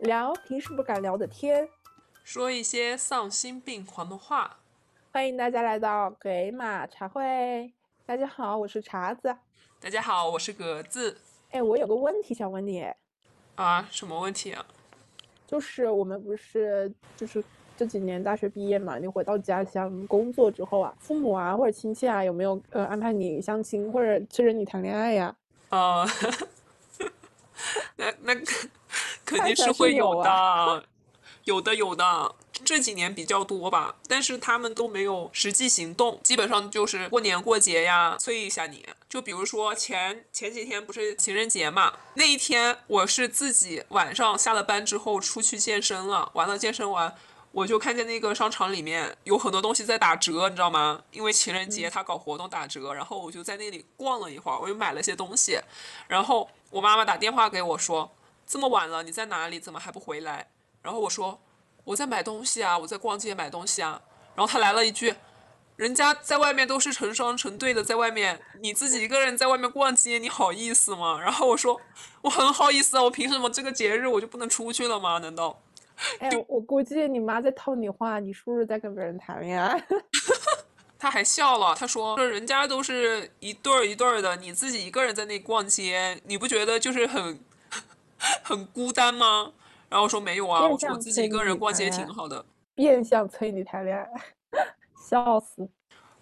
聊平时不敢聊的天，说一些丧心病狂的话。欢迎大家来到鬼马茶会。大家好，我是茶子。大家好，我是格子。哎，我有个问题想问你。啊，什么问题啊？就是我们不是就是这几年大学毕业嘛，你回到家乡工作之后啊，父母啊或者亲戚啊有没有呃安排你相亲或者催着你谈恋爱呀？啊，那那肯定是会有的，有的有的。这几年比较多吧，但是他们都没有实际行动，基本上就是过年过节呀，催一下你。就比如说前前几天不是情人节嘛，那一天我是自己晚上下了班之后出去健身了，完了健身完，我就看见那个商场里面有很多东西在打折，你知道吗？因为情人节他搞活动打折，然后我就在那里逛了一会儿，我又买了些东西，然后我妈妈打电话给我说，这么晚了你在哪里？怎么还不回来？然后我说。我在买东西啊，我在逛街买东西啊。然后他来了一句：“人家在外面都是成双成对的，在外面，你自己一个人在外面逛街，你好意思吗？”然后我说：“我很好意思啊，我凭什么这个节日我就不能出去了吗？难道？”哎，我估计你妈在套你话，你是不是在跟别人谈恋爱？他还笑了，他说：“说人家都是一对儿一对儿的，你自己一个人在那逛街，你不觉得就是很很孤单吗？”然后我说没有啊，我说我自己一个人逛街挺好的。变相催你谈恋爱，笑死。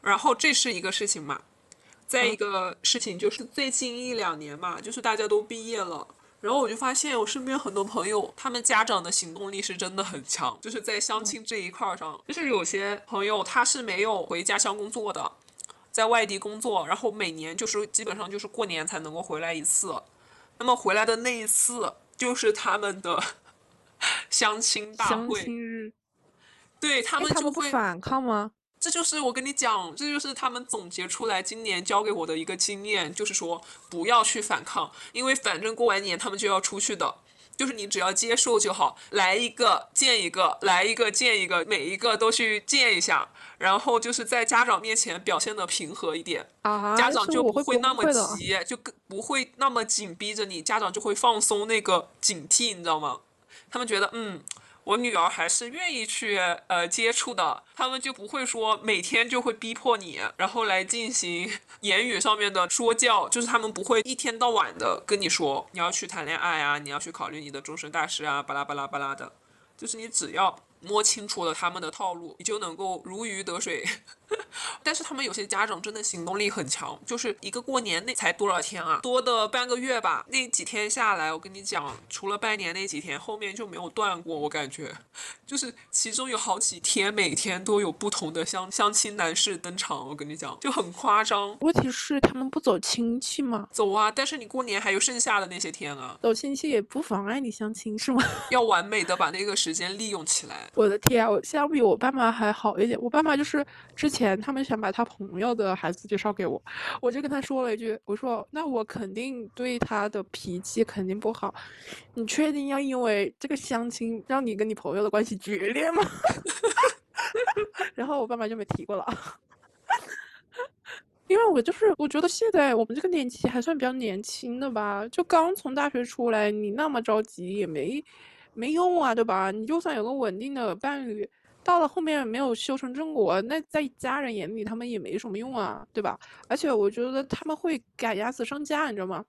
然后这是一个事情嘛，再一个事情就是最近一两年嘛，就是大家都毕业了，然后我就发现我身边很多朋友，他们家长的行动力是真的很强，就是在相亲这一块上，就是有些朋友他是没有回家乡工作的，在外地工作，然后每年就是基本上就是过年才能够回来一次，那么回来的那一次就是他们的。相亲大会，对他们就会反抗吗？这就是我跟你讲，这就是他们总结出来今年教给我的一个经验，就是说不要去反抗，因为反正过完年他们就要出去的，就是你只要接受就好，来一个见一个，来一个见一个，每一个都去见一下，然后就是在家长面前表现的平和一点，家长就不会那么急，就更不会那么紧逼着你，家长就会放松那个警惕，你知道吗？他们觉得，嗯，我女儿还是愿意去呃接触的，他们就不会说每天就会逼迫你，然后来进行 言语上面的说教，就是他们不会一天到晚的跟你说你要去谈恋爱啊，你要去考虑你的终身大事啊，巴拉巴拉巴拉的，就是你只要。摸清楚了他们的套路，你就能够如鱼得水。但是他们有些家长真的行动力很强，就是一个过年那才多少天啊，多的半个月吧。那几天下来，我跟你讲，除了拜年那几天，后面就没有断过。我感觉，就是其中有好几天，每天都有不同的相相亲男士登场。我跟你讲，就很夸张。问题是他们不走亲戚吗？走啊，但是你过年还有剩下的那些天啊。走亲戚也不妨碍你相亲是吗？要完美的把那个时间利用起来。我的天啊！我相比我爸妈还好一点。我爸妈就是之前他们想把他朋友的孩子介绍给我，我就跟他说了一句：“我说那我肯定对他的脾气肯定不好。你确定要因为这个相亲让你跟你朋友的关系决裂吗？” 然后我爸妈就没提过了。因为我就是我觉得现在我们这个年纪还算比较年轻的吧，就刚从大学出来，你那么着急也没。没用啊，对吧？你就算有个稳定的伴侣，到了后面没有修成正果，那在家人眼里他们也没什么用啊，对吧？而且我觉得他们会赶鸭子上架，你知道吗？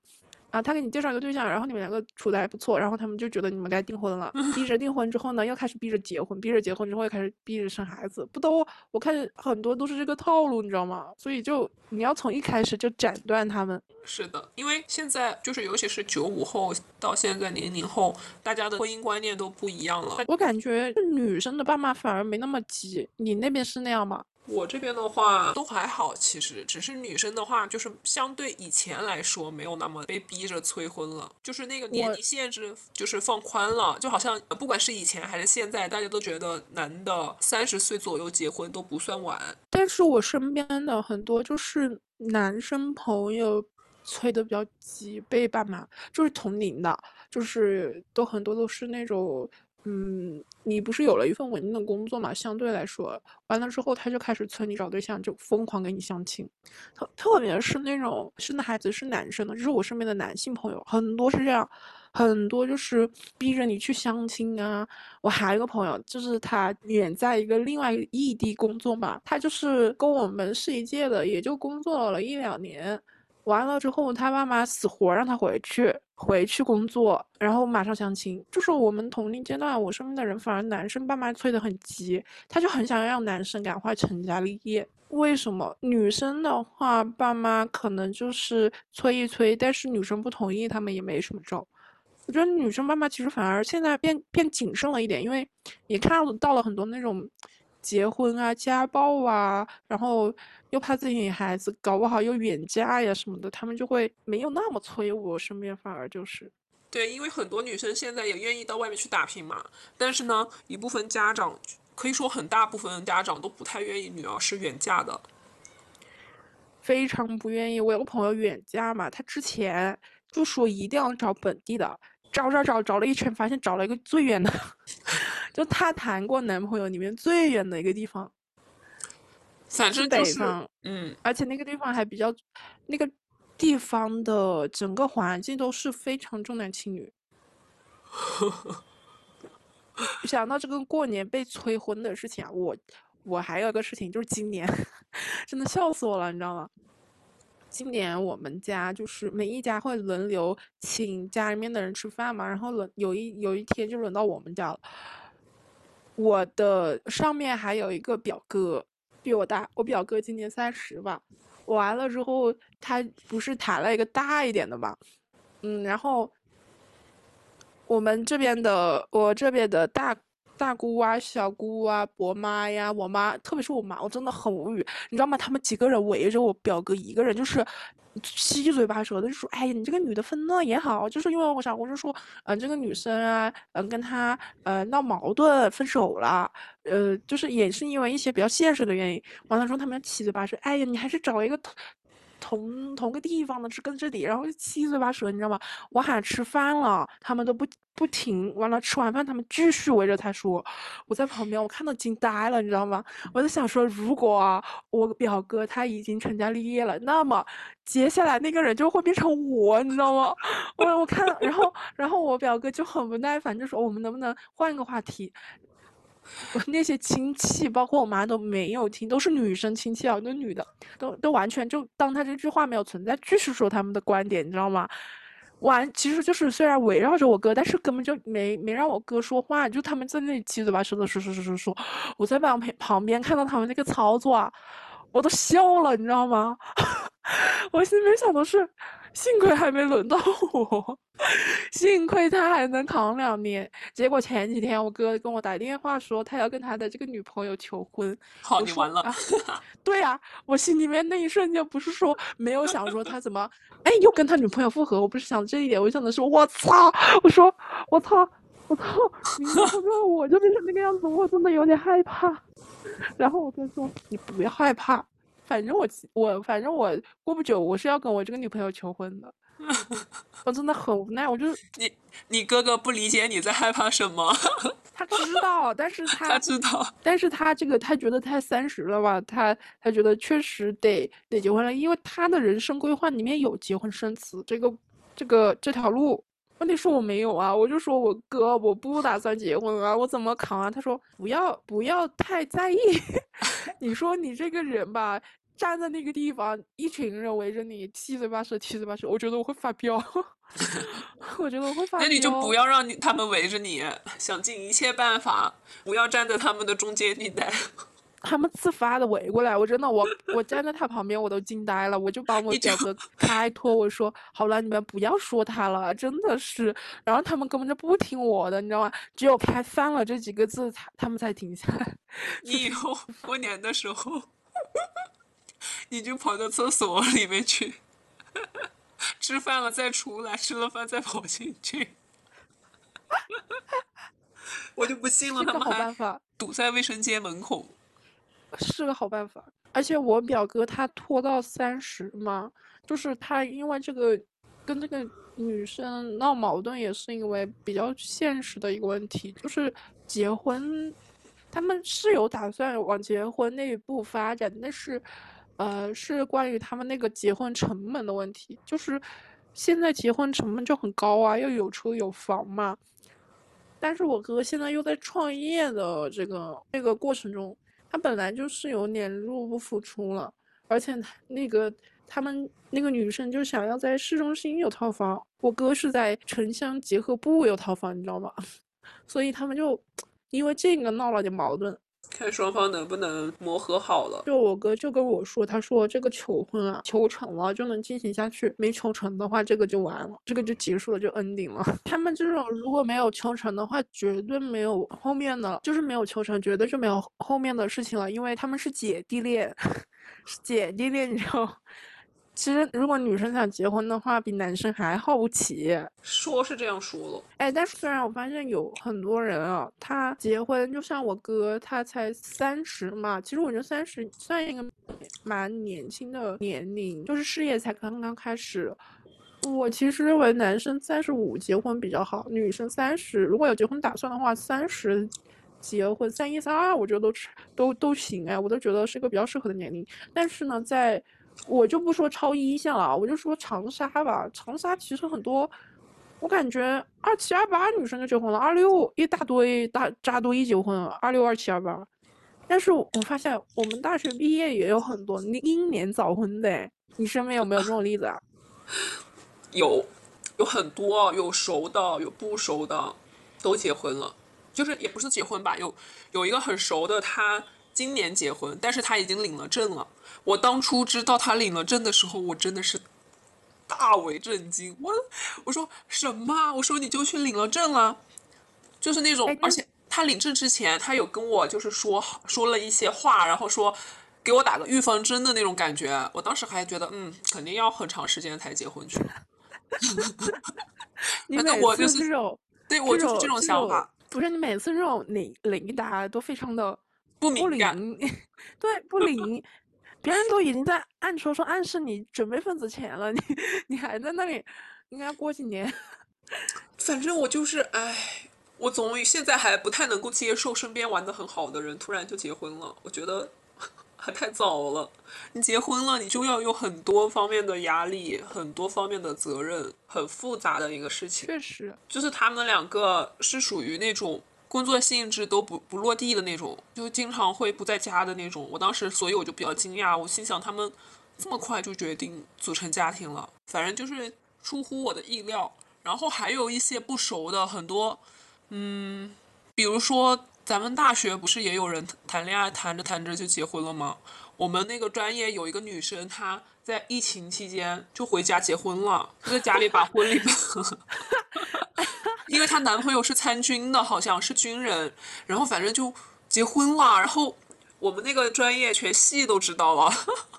啊，他给你介绍一个对象，然后你们两个处的还不错，然后他们就觉得你们该订婚了，逼着订婚之后呢，又开始逼着结婚，逼着结婚之后又开始逼着生孩子，不都？我看很多都是这个套路，你知道吗？所以就你要从一开始就斩断他们。是的，因为现在就是尤其是九五后到现在零零后，大家的婚姻观念都不一样了。我感觉女生的爸妈反而没那么急，你那边是那样吗？我这边的话都还好，其实只是女生的话，就是相对以前来说没有那么被逼着催婚了，就是那个年龄限制就是放宽了，就好像不管是以前还是现在，大家都觉得男的三十岁左右结婚都不算晚。但是我身边的很多就是男生朋友催的比较急，被爸妈就是同龄的，就是都很多都是那种。嗯，你不是有了一份稳定的工作嘛？相对来说，完了之后他就开始催你找对象，就疯狂给你相亲。特特别是那种生的孩子是男生的，就是我身边的男性朋友很多是这样，很多就是逼着你去相亲啊。我还有一个朋友，就是他远在一个另外异地工作嘛，他就是跟我们是一届的，也就工作了一两年。完了之后，他爸妈死活让他回去，回去工作，然后马上相亲。就是我们同龄阶段，我身边的人反而男生爸妈催得很急，他就很想让男生赶快成家立业。为什么女生的话，爸妈可能就是催一催，但是女生不同意，他们也没什么招。我觉得女生爸妈其实反而现在变变谨慎了一点，因为也看到了很多那种结婚啊、家暴啊，然后。又怕自己女孩子搞不好又远嫁呀什么的，他们就会没有那么催。我身边反而就是，对，因为很多女生现在也愿意到外面去打拼嘛。但是呢，一部分家长可以说很大部分家长都不太愿意女儿是远嫁的，非常不愿意。我有个朋友远嫁嘛，他之前就说一定要找本地的，找找找找了一圈，发现找了一个最远的，就他谈过男朋友里面最远的一个地方。反正北方，嗯，而且那个地方还比较，那个地方的整个环境都是非常重男轻女。想到这个过年被催婚的事情啊，我我还有个事情，就是今年 真的笑死我了，你知道吗？今年我们家就是每一家会轮流请家里面的人吃饭嘛，然后轮有一有一天就轮到我们家了。我的上面还有一个表哥。比我大，我表哥今年三十吧。完了之后，他不是谈了一个大一点的嘛，嗯，然后我们这边的，我这边的大大姑啊、小姑啊、伯妈呀，我妈，特别是我妈，我真的很无语，你知道吗？他们几个人围着我表哥一个人，就是。七嘴八舌的就说：“哎呀，你这个女的分了也好，就是因为我想，我就说，嗯，这个女生啊，嗯，跟他呃闹矛盾分手了，呃，就是也是因为一些比较现实的原因。完了之后，他们七嘴八舌，哎呀，你还是找一个同同同个地方的，是跟这里，然后七嘴八舌，你知道吗？我喊吃饭了，他们都不不停。完了吃完饭，他们继续围着他说，我在旁边，我看到惊呆了，你知道吗？我在想说，如果，我表哥他已经成家立业了，那么。”接下来那个人就会变成我，你知道吗？我我看，然后然后我表哥就很不耐烦，就说我们能不能换个话题？我那些亲戚，包括我妈都没有听，都是女生亲戚啊，那女的都都完全就当他这句话没有存在，继续说他们的观点，你知道吗？完，其实就是虽然围绕着我哥，但是根本就没没让我哥说话，就他们在那里七嘴八舌的说说说说说，我在旁旁旁边看到他们那个操作啊。我都笑了，你知道吗？我心里面想的是，幸亏还没轮到我，幸亏他还能扛两年。结果前几天我哥跟我打电话说，他要跟他的这个女朋友求婚。好，你完了。对呀，我心里面那一瞬间不是说没有想说他怎么，哎，又跟他女朋友复合。我不是想这一点，我想的是，我操！我说，我操，我操！你说我就变成那个样子，我真的有点害怕。然后我哥说：“你不要害怕，反正我我反正我过不久我是要跟我这个女朋友求婚的。”我真的很无奈，我就你你哥哥不理解你在害怕什么？他知道，但是他他知道，但是他这个他觉得他三十了吧，他他觉得确实得得结婚了，因为他的人生规划里面有结婚生子这个这个这条路。问题是我没有啊，我就说我哥我不打算结婚啊，我怎么扛啊？他说不要不要太在意，你说你这个人吧，站在那个地方，一群人围着你，七嘴八舌七嘴八舌，我觉得我会发飙，我觉得我会发飙。那你就不要让你他们围着你，想尽一切办法不要站在他们的中间地带。他们自发的围过来，我真的，我我站在他旁边，我都惊呆了。我就帮我表哥开脱，我说好了，你们不要说他了，真的是。然后他们根本就不听我的，你知道吗？只有开饭了这几个字，他他们才停下来。你以后过年的时候，你就跑到厕所里面去，吃饭了再出来，吃了饭再跑进去。我就不信了，他们还堵在卫生间门口。是个好办法，而且我表哥他拖到三十嘛，就是他因为这个跟这个女生闹矛盾，也是因为比较现实的一个问题，就是结婚，他们是有打算往结婚那一步发展，但是，呃，是关于他们那个结婚成本的问题，就是现在结婚成本就很高啊，要有车有房嘛。但是我哥现在又在创业的这个这个过程中，他本来就是有点入不敷出了，而且那个他们那个女生就想要在市中心有套房，我哥是在城乡结合部有套房，你知道吗？所以他们就因为这个闹了点矛盾。看双方能不能磨合好了。就我哥就跟我说，他说这个求婚啊，求成了就能进行下去，没求成的话，这个就完了，这个就结束了，就 ending 了。他们这种如果没有求成的话，绝对没有后面的，就是没有求成，绝对就没有后面的事情了，因为他们是姐弟恋，是姐弟恋，你知道。其实，如果女生想结婚的话，比男生还好不起。说是这样说了，哎，但是虽然我发现有很多人啊，他结婚就像我哥，他才三十嘛。其实我觉得三十算一个蛮年轻的年龄，就是事业才刚刚开始。我其实认为男生三十五结婚比较好，女生三十如果有结婚打算的话，三十结婚，三一三二，我觉得都都都行哎，我都觉得是一个比较适合的年龄。但是呢，在我就不说超一线了，我就说长沙吧。长沙其实很多，我感觉二七二八女生就结婚了，二六一大堆大扎堆结婚了，二六二七二八。但是我发现我们大学毕业也有很多英年早婚的，你身边有没有这种例子啊？有，有很多，有熟的，有不熟的，都结婚了。就是也不是结婚吧，有有一个很熟的，他今年结婚，但是他已经领了证了。我当初知道他领了证的时候，我真的是大为震惊。我我说什么？我说你就去领了证了，就是那种，而且他领证之前，他有跟我就是说说了一些话，然后说给我打个预防针的那种感觉。我当时还觉得，嗯，肯定要很长时间才结婚去。反正我就是这种，对我就是这种想法。不是你每次这种领领达都非常的不敏感，对，不 灵。别人都已经在暗戳戳暗示你准备份子钱了，你 你还在那里，应该过几年。反正我就是，唉，我总现在还不太能够接受身边玩的很好的人突然就结婚了，我觉得 还太早了。你结婚了，你就要有很多方面的压力，很多方面的责任，很复杂的一个事情。确实，就是他们两个是属于那种。工作性质都不不落地的那种，就经常会不在家的那种。我当时，所以我就比较惊讶，我心想他们这么快就决定组成家庭了，反正就是出乎我的意料。然后还有一些不熟的，很多，嗯，比如说咱们大学不是也有人谈恋爱谈着谈着就结婚了吗？我们那个专业有一个女生，她在疫情期间就回家结婚了，就在家里把婚礼。因为她男朋友是参军的，好像是军人，然后反正就结婚了，然后我们那个专业全系都知道了，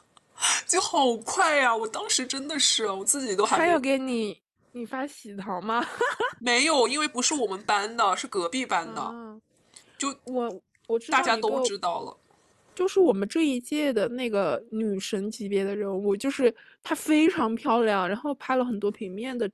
就好快呀！我当时真的是，我自己都还。他有给你你发喜糖吗？没有，因为不是我们班的，是隔壁班的。就我我知道大家都知道了，就是我们这一届的那个女神级别的人物，就是她非常漂亮，然后拍了很多平面的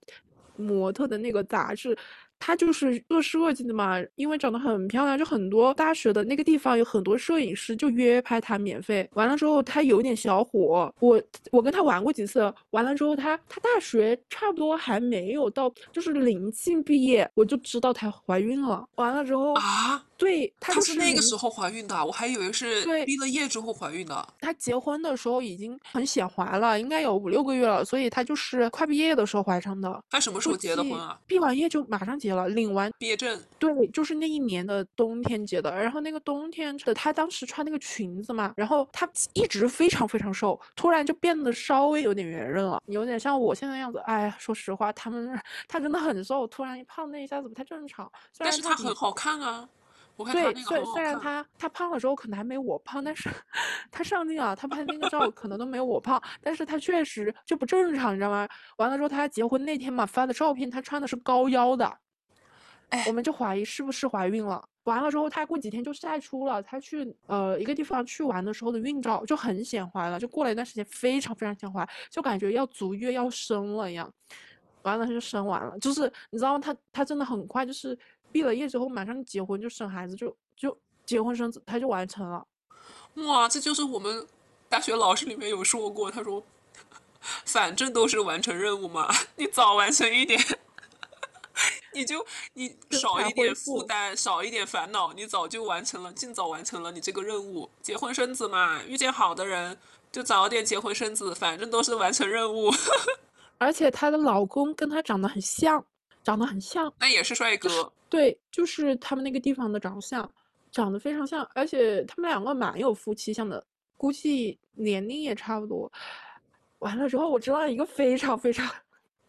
模特的那个杂志。她就是做设计的嘛，因为长得很漂亮，就很多大学的那个地方有很多摄影师就约拍他免费。完了之后，他有点小火，我我跟他玩过几次。完了之后，他他大学差不多还没有到，就是临近毕业，我就知道她怀孕了。完了之后啊。对，她是那个时候怀孕的，我还以为是毕了业之后怀孕的。她结婚的时候已经很显怀了，应该有五六个月了，所以她就是快毕业的时候怀上的。她什么时候结的婚啊？毕完业就马上结了，领完毕业证。对，就是那一年的冬天结的。然后那个冬天的她当时穿那个裙子嘛，然后她一直非常非常瘦，突然就变得稍微有点圆润了，有点像我现在样子。哎，说实话，他们 她真的很瘦，突然一胖，那一下子不太正常。但是她很好看啊。对，虽虽然他他胖的时候可能还没我胖，但是他上镜啊，他拍那个照可能都没有我胖，但是他确实就不正常，你知道吗？完了之后他结婚那天嘛发的照片，他穿的是高腰的，哎，我们就怀疑是不是怀孕了。完了之后他过几天就晒出了他去呃一个地方去玩的时候的孕照，就很显怀了，就过了一段时间非常非常显怀，就感觉要足月要生了一样。完了他就生完了，就是你知道吗？他他真的很快就是。毕了业之后马上结婚就生孩子就就结婚生子他就完成了，哇，这就是我们大学老师里面有说过，他说反正都是完成任务嘛，你早完成一点，你就你少一点负担，少一点烦恼，你早就完成了，尽早完成了你这个任务。结婚生子嘛，遇见好的人就早点结婚生子，反正都是完成任务。而且她的老公跟她长得很像，长得很像，那也是帅哥。对，就是他们那个地方的长相，长得非常像，而且他们两个蛮有夫妻相的，估计年龄也差不多。完了之后，我知道一个非常非常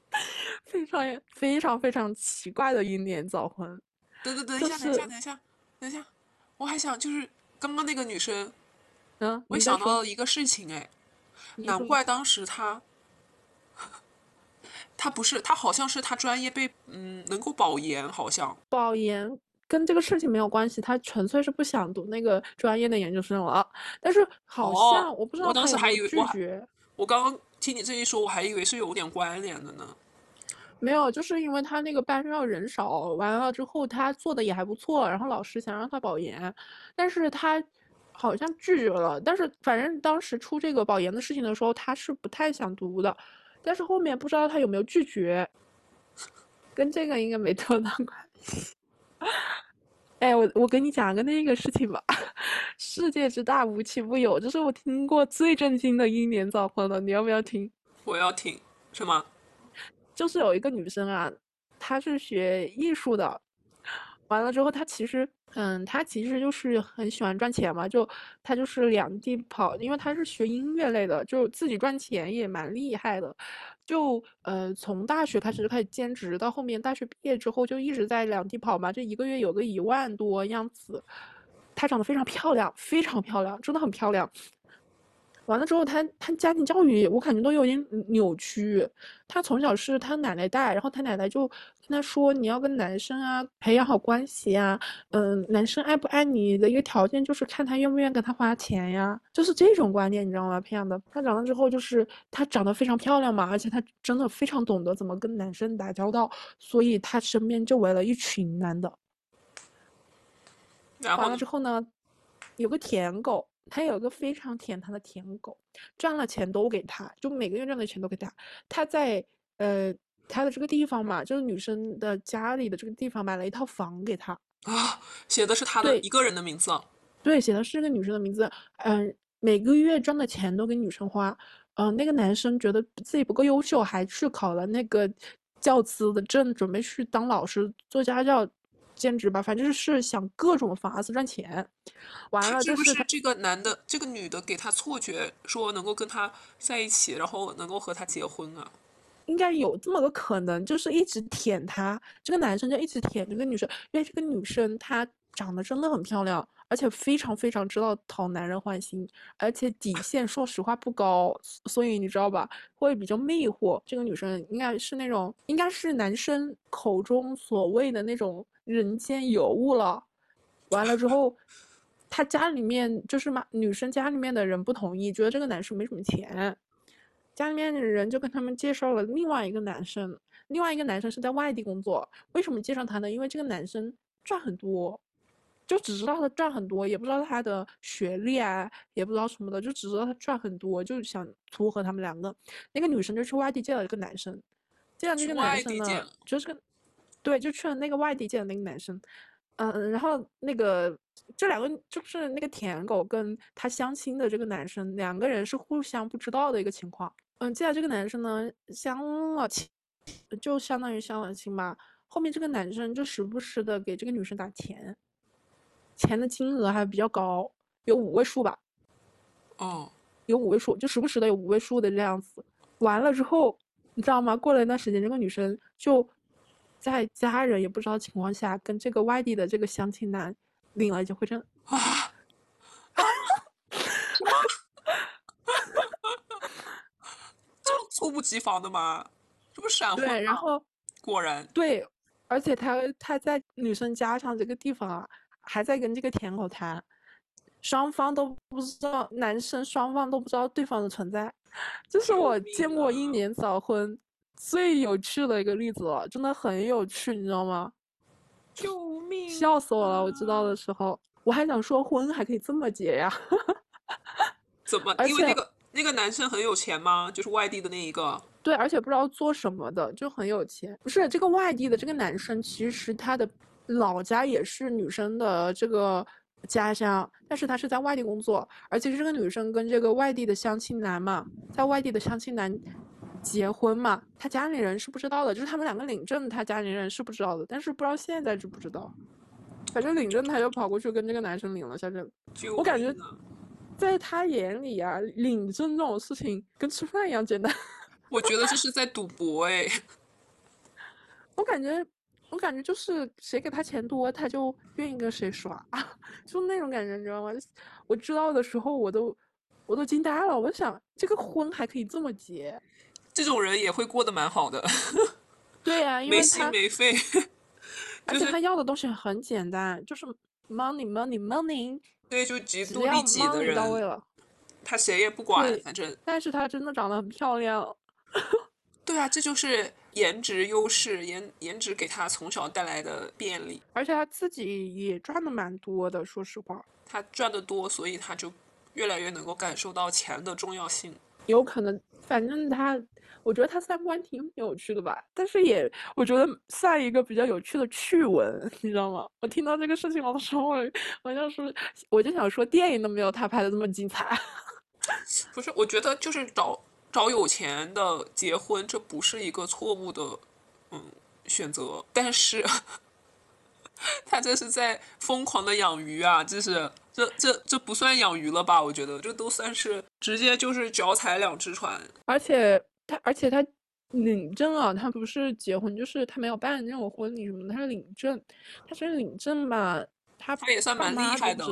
非常非常非常奇怪的英年早婚。等等等一下，等一下，等一下，等一下，我还想就是刚刚那个女生，嗯，我想到了一个事情，哎，难怪当时她，她不是，他好像是他专业被嗯能够保研，好像保研跟这个事情没有关系，他纯粹是不想读那个专业的研究生了。但是好像我不知道，我当时还以为拒绝。我刚刚听你这一说，我还以为是有点关联的呢。没有，就是因为他那个班上人少，完了之后他做的也还不错，然后老师想让他保研，但是他好像拒绝了。但是反正当时出这个保研的事情的时候，他是不太想读的，但是后面不知道他有没有拒绝，跟这个应该没多大关系。哎，我我跟你讲个那个事情吧，世界之大无奇不有，这是我听过最震惊的英年早婚了，你要不要听？我要听，什么？就是有一个女生啊，她是学艺术的，完了之后她其实，嗯，他其实就是很喜欢赚钱嘛，就他就是两地跑，因为他是学音乐类的，就自己赚钱也蛮厉害的。就呃，从大学开始就开始兼职，到后面大学毕业之后就一直在两地跑嘛，这一个月有个一万多样子。她长得非常漂亮，非常漂亮，真的很漂亮。完了之后，她她家庭教育我感觉都有点扭曲。她从小是她奶奶带，然后她奶奶就。跟他说，你要跟男生啊培养好关系呀，嗯，男生爱不爱你的一个条件就是看他愿不愿意跟他花钱呀，就是这种观念，你知道吗？培养的。他长大之后，就是他长得非常漂亮嘛，而且他真的非常懂得怎么跟男生打交道，所以他身边就围了一群男的。完了之后呢，有个舔狗，他有一个非常舔他的舔狗，赚了钱都给他，就每个月赚的钱都给他。他在呃。他的这个地方嘛，就是女生的家里的这个地方，买了一套房给他啊，写的是他的一个人的名字，对，写的是这个女生的名字，嗯，每个月赚的钱都给女生花，嗯，那个男生觉得自己不够优秀，还去考了那个教资的证，准备去当老师做家教兼职吧，反正是想各种法子赚钱。完了，就是这个男的，这个女的给他错觉，说能够跟他在一起，然后能够和他结婚啊。应该有这么个可能，就是一直舔她，这个男生就一直舔这个女生，因为这个女生她长得真的很漂亮，而且非常非常知道讨男人欢心，而且底线说实话不高，所以你知道吧，会比较魅惑。这个女生应该是那种，应该是男生口中所谓的那种人间尤物了。完了之后，他家里面就是嘛，女生家里面的人不同意，觉得这个男生没什么钱。家里面的人就跟他们介绍了另外一个男生，另外一个男生是在外地工作。为什么介绍他呢？因为这个男生赚很多，就只知道他赚很多，也不知道他的学历啊，也不知道什么的，就只知道他赚很多，就想撮合他们两个。那个女生就去外地见了一个男生，见了这个男生呢，就是个，对，就去了那个外地见的那个男生。嗯，然后那个这两个就是那个舔狗跟他相亲的这个男生，两个人是互相不知道的一个情况。嗯，接下来这个男生呢相了亲，就相当于相了亲吧。后面这个男生就时不时的给这个女生打钱，钱的金额还比较高，有五位数吧。哦，有五位数，就时不时的有五位数的这样子。完了之后，你知道吗？过了一段时间，这个女生就在家人也不知道情况下，跟这个外地的这个相亲男领了结婚证。啊！猝不及防的吗？这不闪婚对，然后果然对，而且他他在女生家乡这个地方啊，还在跟这个舔狗谈，双方都不知道，男生双方都不知道对方的存在，这是我见过一年早婚最有趣的一个例子了，真的很有趣，你知道吗？救命！笑死我了！我知道的时候，我还想说婚还可以这么结呀？怎么？因为那个。那个男生很有钱吗？就是外地的那一个。对，而且不知道做什么的，就很有钱。不是这个外地的这个男生，其实他的老家也是女生的这个家乡，但是他是在外地工作，而且是这个女生跟这个外地的相亲男嘛，在外地的相亲男结婚嘛，他家里人是不知道的，就是他们两个领证，他家里人是不知道的，但是不知道现在知不知道。反正领证他就跑过去跟这个男生领了下证，我感觉在他眼里啊，领证这种事情跟吃饭一样简单。我觉得这是在赌博哎，我感觉，我感觉就是谁给他钱多，他就愿意跟谁耍，就那种感觉，你知道吗？我知道的时候，我都我都惊呆了。我想，这个婚还可以这么结，这种人也会过得蛮好的。对呀，因为没心没肺，而且他要的东西很简单，就是 money money money。对，就极度利己的人到位了，他谁也不管，反正。但是他真的长得很漂亮。对啊，这就是颜值优势，颜颜值给他从小带来的便利，而且他自己也赚的蛮多的。说实话，他赚的多，所以他就越来越能够感受到钱的重要性。有可能，反正他，我觉得他三观挺有趣的吧。但是也，我觉得算一个比较有趣的趣闻，你知道吗？我听到这个事情的时候，好像是我就想说，电影都没有他拍的这么精彩。不是，我觉得就是找。找有钱的结婚，这不是一个错误的，嗯，选择。但是，他这是在疯狂的养鱼啊！这是这这这不算养鱼了吧？我觉得这都算是直接就是脚踩两只船。而且他，而且他领证啊，他不是结婚，就是他没有办那种婚礼什么的，他是领证。他是领证吧？他他也算蛮厉害的，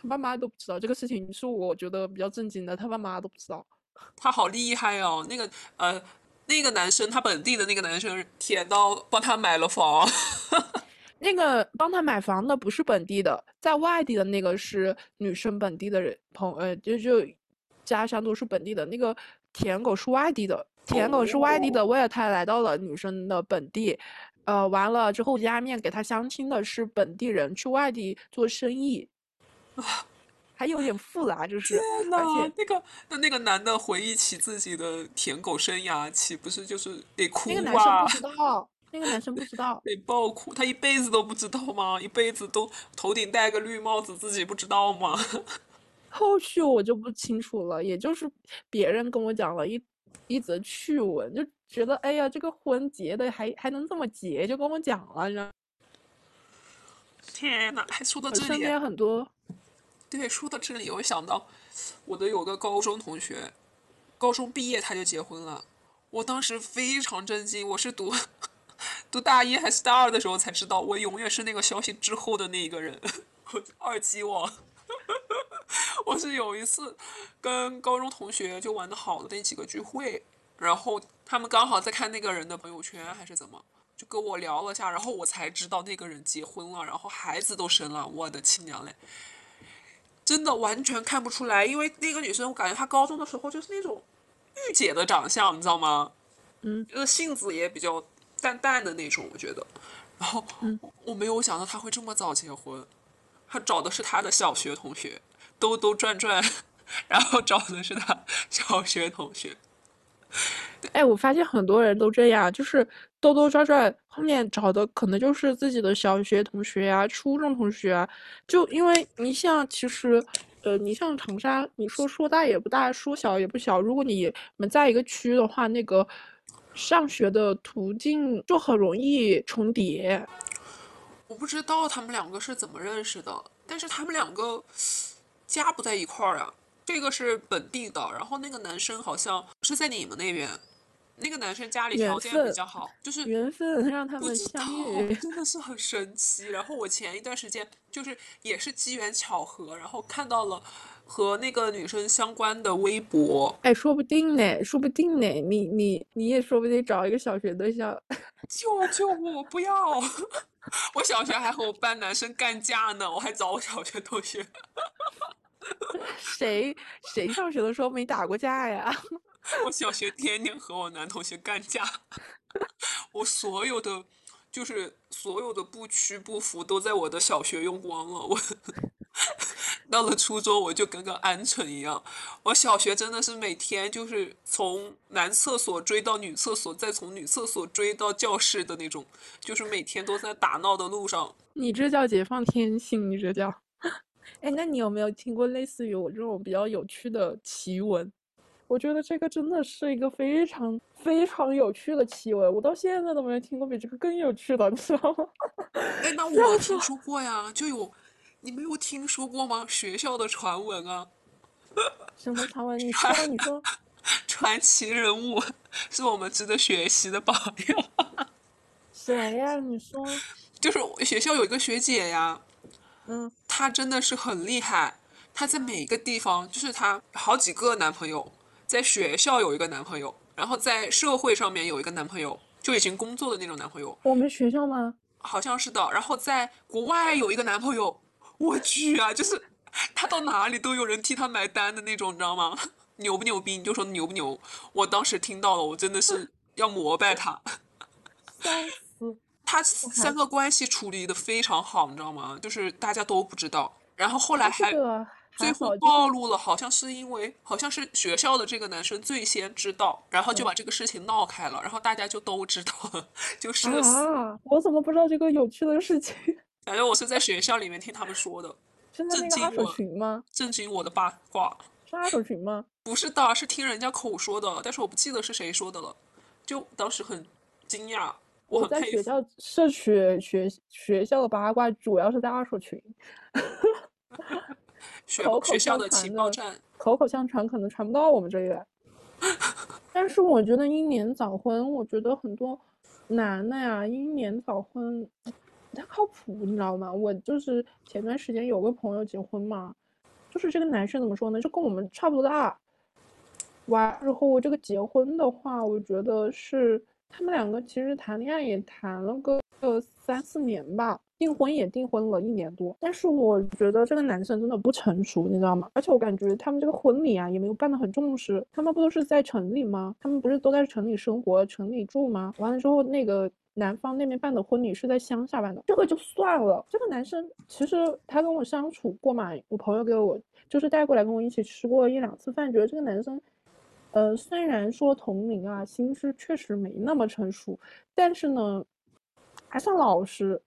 他爸妈都不知道这个事情，是我觉得比较震惊的，他爸妈都不知道。他好厉害哦！那个呃，那个男生，他本地的那个男生，舔到帮他买了房。那个帮他买房的不是本地的，在外地的那个是女生本地的人朋呃，就就家乡都是本地的。那个舔狗是外地的，舔狗是外地的，为了他来到了女生的本地，呃，完了之后家面给他相亲的是本地人，去外地做生意。啊还有点复杂，就是而且那个那那个男的回忆起自己的舔狗生涯，岂不是就是得哭啊？那个男生不知道，那个男生不知道，得爆哭。他一辈子都不知道吗？一辈子都头顶戴个绿帽子，自己不知道吗？后续我就不清楚了，也就是别人跟我讲了一一则趣闻，就觉得哎呀，这个婚结的还还能这么结，就跟我讲了，你知道？天哪，还说到这里，身边很多。对，说到这里，我想到我的有个高中同学，高中毕业他就结婚了。我当时非常震惊，我是读读大一还是大二的时候才知道，我永远是那个消息之后的那一个人，我二级王。我是有一次跟高中同学就玩的好的那几个聚会，然后他们刚好在看那个人的朋友圈还是怎么，就跟我聊了下，然后我才知道那个人结婚了，然后孩子都生了，我的亲娘嘞！真的完全看不出来，因为那个女生，我感觉她高中的时候就是那种御姐的长相，你知道吗？嗯，就是性子也比较淡淡的那种，我觉得。然后，我没有想到她会这么早结婚，她找的是她的小学同学，兜兜转转，然后找的是他小学同学。哎，我发现很多人都这样，就是兜兜转转，后面找的可能就是自己的小学同学啊、初中同学啊。就因为你像，其实，呃，你像长沙，你说说大也不大，说小也不小。如果你们在一个区的话，那个上学的途径就很容易重叠。我不知道他们两个是怎么认识的，但是他们两个家不在一块儿啊。这个是本地的，然后那个男生好像是在你们那边。那个男生家里条件比较好，就是缘分让他们相遇，真的是很神奇。然后我前一段时间就是也是机缘巧合，然后看到了和那个女生相关的微博。哎，说不定呢，说不定呢，你你你也说不定找一个小学对象。救救我！不要！我小学还和我班男生干架呢，我还找我小学同学。谁谁上学的时候没打过架呀？我小学天天和我男同学干架，我所有的就是所有的不屈不服都在我的小学用光了。我到了初中，我就跟个鹌鹑一样。我小学真的是每天就是从男厕所追到女厕所，再从女厕所追到教室的那种，就是每天都在打闹的路上。你这叫解放天性，你这叫。哎，那你有没有听过类似于我这种比较有趣的奇闻？我觉得这个真的是一个非常非常有趣的奇闻，我到现在都没有听过比这个更有趣的，你知道吗？哎，那我听说过呀，就有，你没有听说过吗？学校的传闻啊。什么传闻？你说，你说。传奇人物是我们值得学习的榜样。谁呀？你说。就是学校有一个学姐呀。嗯。她真的是很厉害，她在每一个地方，就是她好几个男朋友。在学校有一个男朋友，然后在社会上面有一个男朋友，就已经工作的那种男朋友。我们学校吗？好像是的。然后在国外有一个男朋友，我去啊，就是她到哪里都有人替她买单的那种，你知道吗？牛不牛逼？你就说牛不牛？我当时听到了，我真的是要膜拜他。他三个关系处理的非常好，你知道吗？就是大家都不知道。然后后来还。最后暴露了，好像是因为好像是学校的这个男生最先知道，然后就把这个事情闹开了，然后大家就都知道了，就是啊，我怎么不知道这个有趣的事情？感觉我是在学校里面听他们说的，是那个阿手群吗？震惊我的八卦，是阿手群吗？不是的，是听人家口说的，但是我不记得是谁说的了，就当时很惊讶。我在学校社区学学校的八卦，主要是在二手群。口口相传，口口相传可能传不到我们这里来。但是我觉得英年早婚，我觉得很多男的呀，英年早婚不太靠谱，你知道吗？我就是前段时间有个朋友结婚嘛，就是这个男生怎么说呢，就跟我们差不多大。完之后这个结婚的话，我觉得是他们两个其实谈恋爱也谈了个三四年吧。订婚也订婚了一年多，但是我觉得这个男生真的不成熟，你知道吗？而且我感觉他们这个婚礼啊也没有办得很重视。他们不都是在城里吗？他们不是都在城里生活、城里住吗？完了之后，那个男方那边办的婚礼是在乡下办的，这个就算了。这个男生其实他跟我相处过嘛，我朋友给我就是带过来跟我一起吃过一两次饭，觉得这个男生，呃，虽然说同龄啊，心思确实没那么成熟，但是呢，还算老实。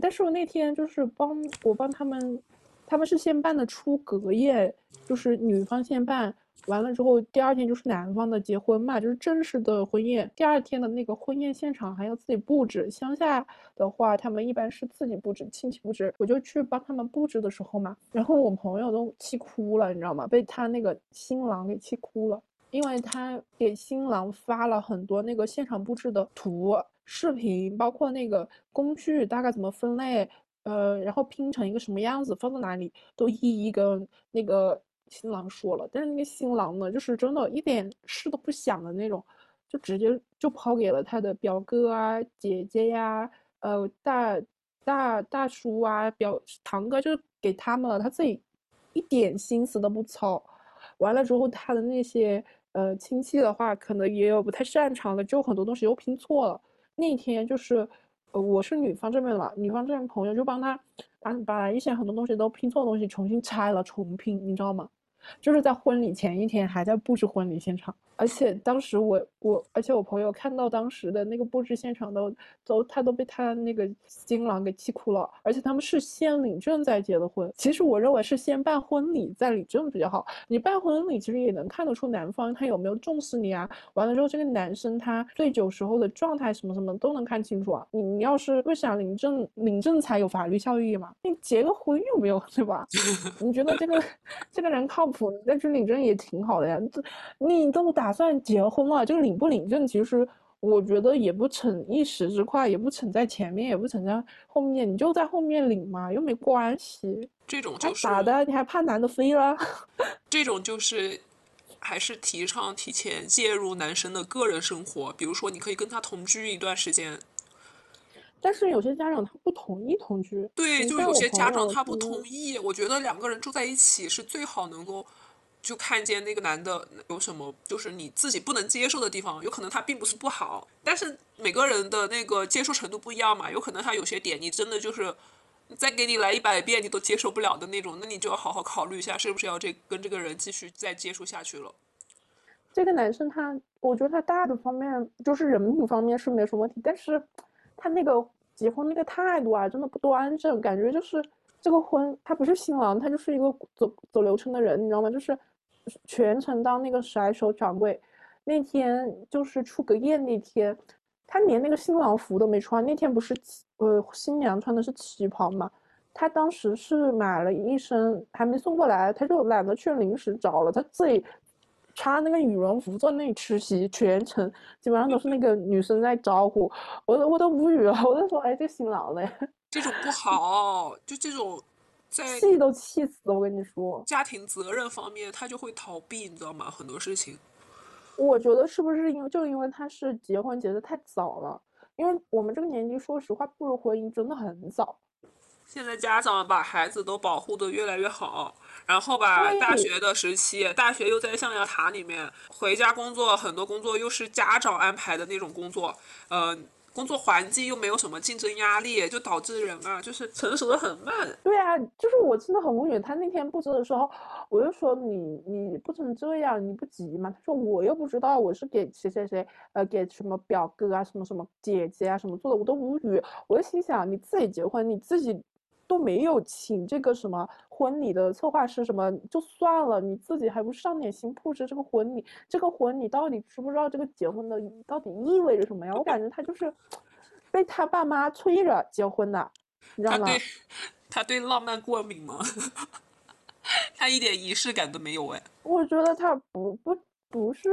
但是我那天就是帮我帮他们，他们是先办的出阁宴，就是女方先办完了之后，第二天就是男方的结婚嘛，就是正式的婚宴。第二天的那个婚宴现场还要自己布置，乡下的话他们一般是自己布置，亲戚布置。我就去帮他们布置的时候嘛，然后我朋友都气哭了，你知道吗？被他那个新郎给气哭了，因为他给新郎发了很多那个现场布置的图。视频包括那个工具大概怎么分类，呃，然后拼成一个什么样子，放在哪里，都一一跟那个新郎说了。但是那个新郎呢，就是真的一点事都不想的那种，就直接就抛给了他的表哥啊、姐姐呀、呃大大大叔啊、表堂哥，就是给他们了，他自己一点心思都不操。完了之后，他的那些呃亲戚的话，可能也有不太擅长的，就很多东西又拼错了。那天就是，呃，我是女方这边的嘛，女方这边朋友就帮他把把一些很多东西都拼错的东西重新拆了重拼，你知道吗？就是在婚礼前一天还在布置婚礼现场。而且当时我我，而且我朋友看到当时的那个布置现场都都，他都被他那个新郎给气哭了。而且他们是先领证再结的婚。其实我认为是先办婚礼再领证比较好。你办婚礼其实也能看得出男方他有没有重视你啊。完了之后这个男生他醉酒时候的状态什么什么都能看清楚啊。你你要是不想领证，领证才有法律效益嘛。你结个婚有没有对吧？你觉得这个这个人靠谱，你再去领证也挺好的呀。这你都打。打算结婚了，就领不领证，其实我觉得也不逞一时之快，也不逞在前面，也不逞在后面，你就在后面领嘛，又没关系。这种就是咋的？你还怕男的飞了？这种就是还是提倡提前介入男生的个人生活，比如说你可以跟他同居一段时间。但是有些家长他不同意同居。对，就有些家长他不同意。我觉得两个人住在一起是最好能够。就看见那个男的有什么，就是你自己不能接受的地方，有可能他并不是不好，但是每个人的那个接受程度不一样嘛，有可能他有些点你真的就是再给你来一百遍你都接受不了的那种，那你就要好好考虑一下，是不是要这跟这个人继续再接触下去了。这个男生他，我觉得他大的方面就是人品方面是没什么问题，但是他那个结婚那个态度啊，真的不端正，感觉就是这个婚他不是新郎，他就是一个走走流程的人，你知道吗？就是全程当那个甩手掌柜。那天就是出个宴那天，他连那个新郎服都没穿。那天不是呃新娘穿的是旗袍嘛？他当时是买了一身还没送过来，他就懒得去临时找了，他自己。穿那个羽绒服在那里吃席，全程基本上都是那个女生在招呼，我都我都无语了，我就说，哎，这新郎嘞，这种不好，就这种，在气都气死了，我跟你说，家庭责任方面他就会逃避，你知道吗？很多事情，我觉得是不是因为就因为他是结婚结的太早了，因为我们这个年纪，说实话步入婚姻真的很早。现在家长把孩子都保护的越来越好。然后吧，大学的时期，大学又在象牙塔里面，回家工作很多工作又是家长安排的那种工作，呃，工作环境又没有什么竞争压力，就导致人啊，就是成熟的很慢。对啊，就是我真的很无语。他那天布置的时候，我就说你你不成这样，你不急吗？他说我又不知道我是给谁谁谁，呃，给什么表哥啊，什么什么姐姐啊，什么做的，我都无语。我就心想，你自己结婚，你自己。都没有请这个什么婚礼的策划师什么就算了，你自己还不上点心布置这个婚礼？这个婚礼到底知不知道这个结婚的到底意味着什么呀？我感觉他就是被他爸妈催着结婚的，你知道吗？他对，他对浪漫过敏吗？他一点仪式感都没有哎。我觉得他不不不是，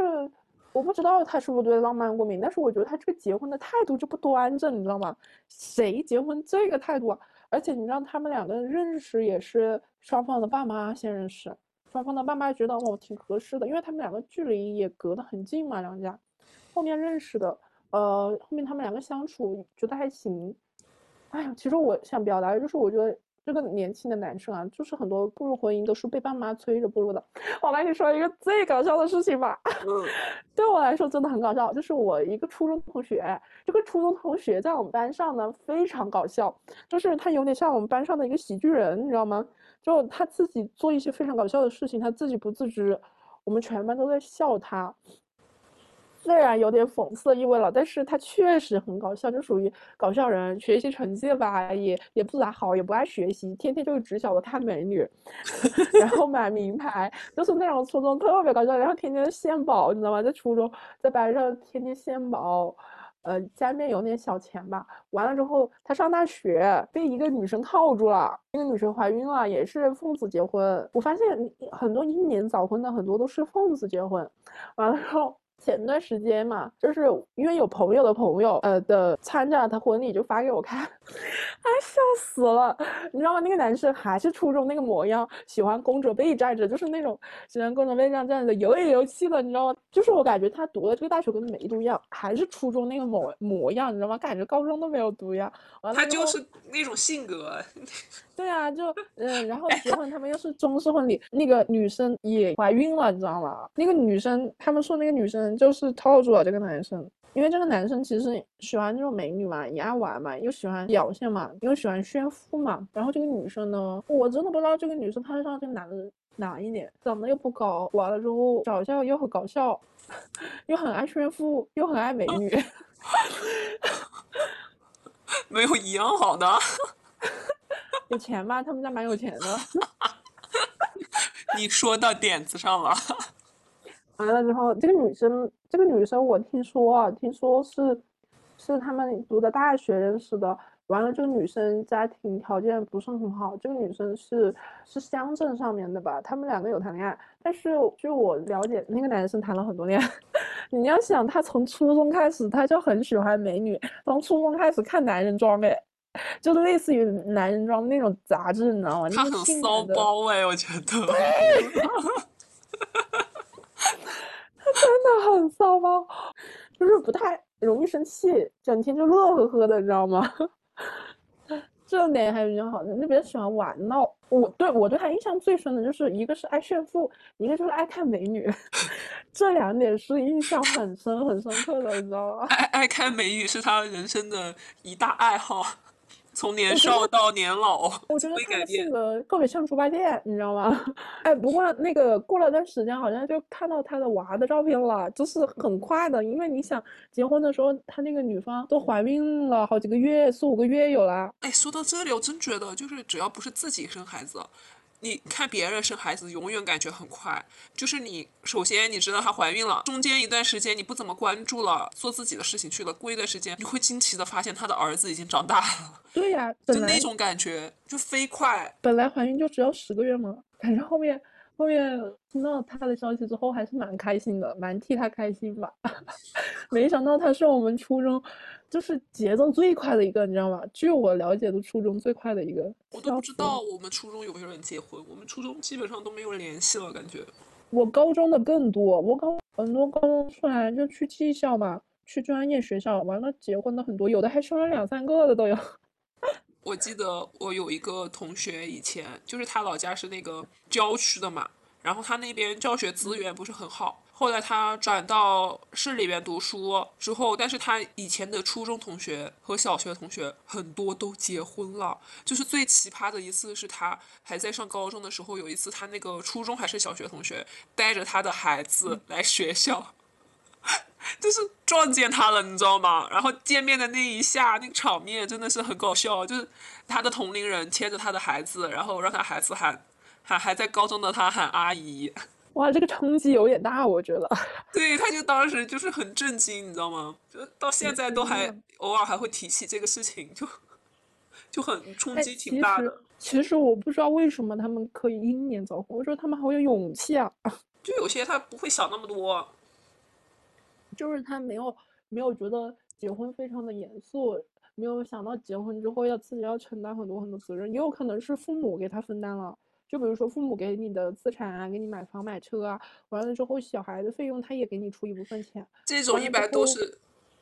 我不知道他是不是对浪漫过敏，但是我觉得他这个结婚的态度就不端正，你知道吗？谁结婚这个态度啊？而且你知道他们两个认识也是双方的爸妈先认识，双方的爸妈觉得哦挺合适的，因为他们两个距离也隔得很近嘛，两家后面认识的，呃，后面他们两个相处觉得还行。哎呀，其实我想表达就是，我觉得。这个年轻的男生啊，就是很多步入婚姻都是被爸妈催着步入的。我跟你说一个最搞笑的事情吧，对我来说真的很搞笑，就是我一个初中同学，这个初中同学在我们班上呢非常搞笑，就是他有点像我们班上的一个喜剧人，你知道吗？就他自己做一些非常搞笑的事情，他自己不自知，我们全班都在笑他。虽然有点讽刺意味了，但是他确实很搞笑，就属于搞笑人。学习成绩吧，也也不咋好，也不爱学习，天天就只晓得看美女，然后买名牌，就是那种初中特别搞笑，然后天天献宝，你知道吗？在初中在班上天天献宝，呃，家里面有点小钱吧。完了之后，他上大学被一个女生套住了，那个女生怀孕了，也是奉子结婚。我发现很多英年早婚的很多都是奉子结婚，完了之后。前段时间嘛，就是因为有朋友的朋友，呃的参加了他婚礼，就发给我看，哎，笑死了，你知道吗？那个男生还是初中那个模样，喜欢弓着背站着，就是那种喜欢弓着背站站着，油里油气的，你知道吗？就是我感觉他读的这个大学跟没读一样，还是初中那个模模样，你知道吗？感觉高中都没有读一样。他就是那种性格。对啊，就嗯，然后结婚，他们又是中式婚礼，那个女生也怀孕了，你知道吗？那个女生，他们说那个女生就是套住了这个男生，因为这个男生其实喜欢那种美女嘛，也爱玩嘛，又喜欢表现嘛，又喜欢炫富嘛。然后这个女生呢，我真的不知道这个女生看上这个男的哪一点，长得又不高，完了之后搞笑又很搞笑，又很爱炫富，又很爱美女，没有一样好的。有钱吧？他们家蛮有钱的。你说到点子上了。完了之后，这个女生，这个女生我听说啊，听说是是他们读的大学认识的。完了，这个女生家庭条件不是很好，这个女生是是乡镇上面的吧？他们两个有谈恋爱，但是据我了解，那个男生谈了很多恋爱。你要想，他从初中开始他就很喜欢美女，从初中开始看男人装哎。就类似于男人装那种杂志，你知道吗？他很骚包哎，我觉得。他真的很骚包，就是不太容易生气，整天就乐呵呵的，你知道吗？这点还比较好的，就比较喜欢玩闹。我对我对他印象最深的就是一个是爱炫富，一个就是爱看美女，这两点是印象很深很深刻的，你知道吗？爱爱看美女是他人生的一大爱好。从年少到年老，我觉得他的性。格特别像猪八戒，你知道吗？哎，不过那个过了段时间，好像就看到他的娃的照片了，就是很快的，因为你想结婚的时候，他那个女方都怀孕了好几个月，四五个月有了。哎，说到这里，我真觉得就是只要不是自己生孩子，你看别人生孩子，永远感觉很快。就是你首先你知道她怀孕了，中间一段时间你不怎么关注了，做自己的事情去了，过一段时间你会惊奇的发现她的儿子已经长大了，对呀、就那种感觉就飞快。本来怀孕就只要十个月嘛，反正后面后面听到他的消息之后，还是蛮开心的，蛮替他开心吧。没想到他是我们初中就是节奏最快的一个，你知道吗？据我了解的，初中最快的一个。我都不知道我们初中有没有人结婚，我们初中基本上都没有联系了，感觉。我高中的更多，我高很多高中出来就去技校嘛，去专业学校，完了结婚的很多，有的还生了两三个的都有。我记得我有一个同学，以前就是他老家是那个郊区的嘛，然后他那边教学资源不是很好。后来他转到市里边读书之后，但是他以前的初中同学和小学同学很多都结婚了。就是最奇葩的一次是他还在上高中的时候，有一次他那个初中还是小学同学带着他的孩子来学校，就是撞见他了，你知道吗？然后见面的那一下，那个场面真的是很搞笑，就是他的同龄人牵着他的孩子，然后让他孩子喊喊还在高中的他喊阿姨，哇，这个冲击有点大，我觉得。对，他就当时就是很震惊，你知道吗？就到现在都还嗯偶尔还会提起这个事情，就就很冲哎，击挺大的。其实我不知道为什么他们可以英年早婚，我说他们好有勇气啊。就有些他不会想那么多，就是他没有没有觉得结婚非常的严肃，没有想到结婚之后要自己要承担很多很多责任，也有可能是父母给他分担了。就比如说父母给你的资产啊，给你买房买车啊，完了之后小孩的费用他也给你出一部分钱。这种一般都是，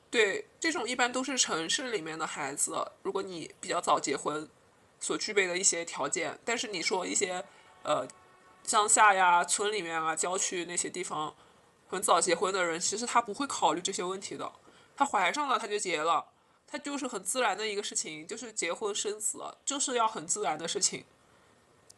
对，这种一般都是城市里面的孩子。如果你比较早结婚，所具备的一些条件，但是你说一些呃乡下呀、村里面啊、郊区那些地方，很早结婚的人，其实他不会考虑这些问题的。他怀上了他就结了，他就是很自然的一个事情，就是结婚生子，就是要很自然的事情。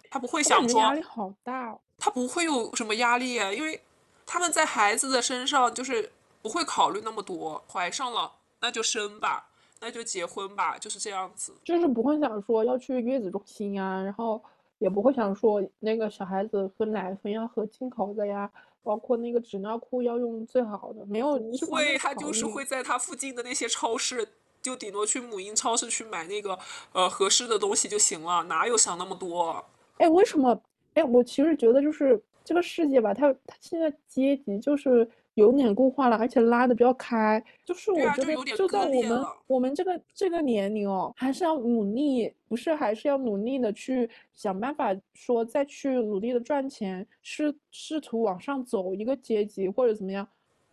他不会想说压力好大哦。他不会有什么压力啊，因为他们在孩子的身上就是不会考虑那么多，怀上了那就生吧，那就结婚吧，就是这样子。就是不会想说要去月子中心啊，然后也不会想说那个小孩子喝奶粉要喝进口的呀，包括那个纸尿裤要用最好的，没有会，他就是会在他附近的那些超市，就顶多去母婴超市去买那个呃合适的东西就行了，哪有想那么多？哎，为什么？哎，我其实觉得就是这个世界吧，它它现在阶级就是有点固化了，而且拉的比较开。就是我觉得就在我们我们这个这个年龄哦，还是要努力，不是还是要努力的去想办法说再去努力的赚钱，试试图往上走一个阶级或者怎么样。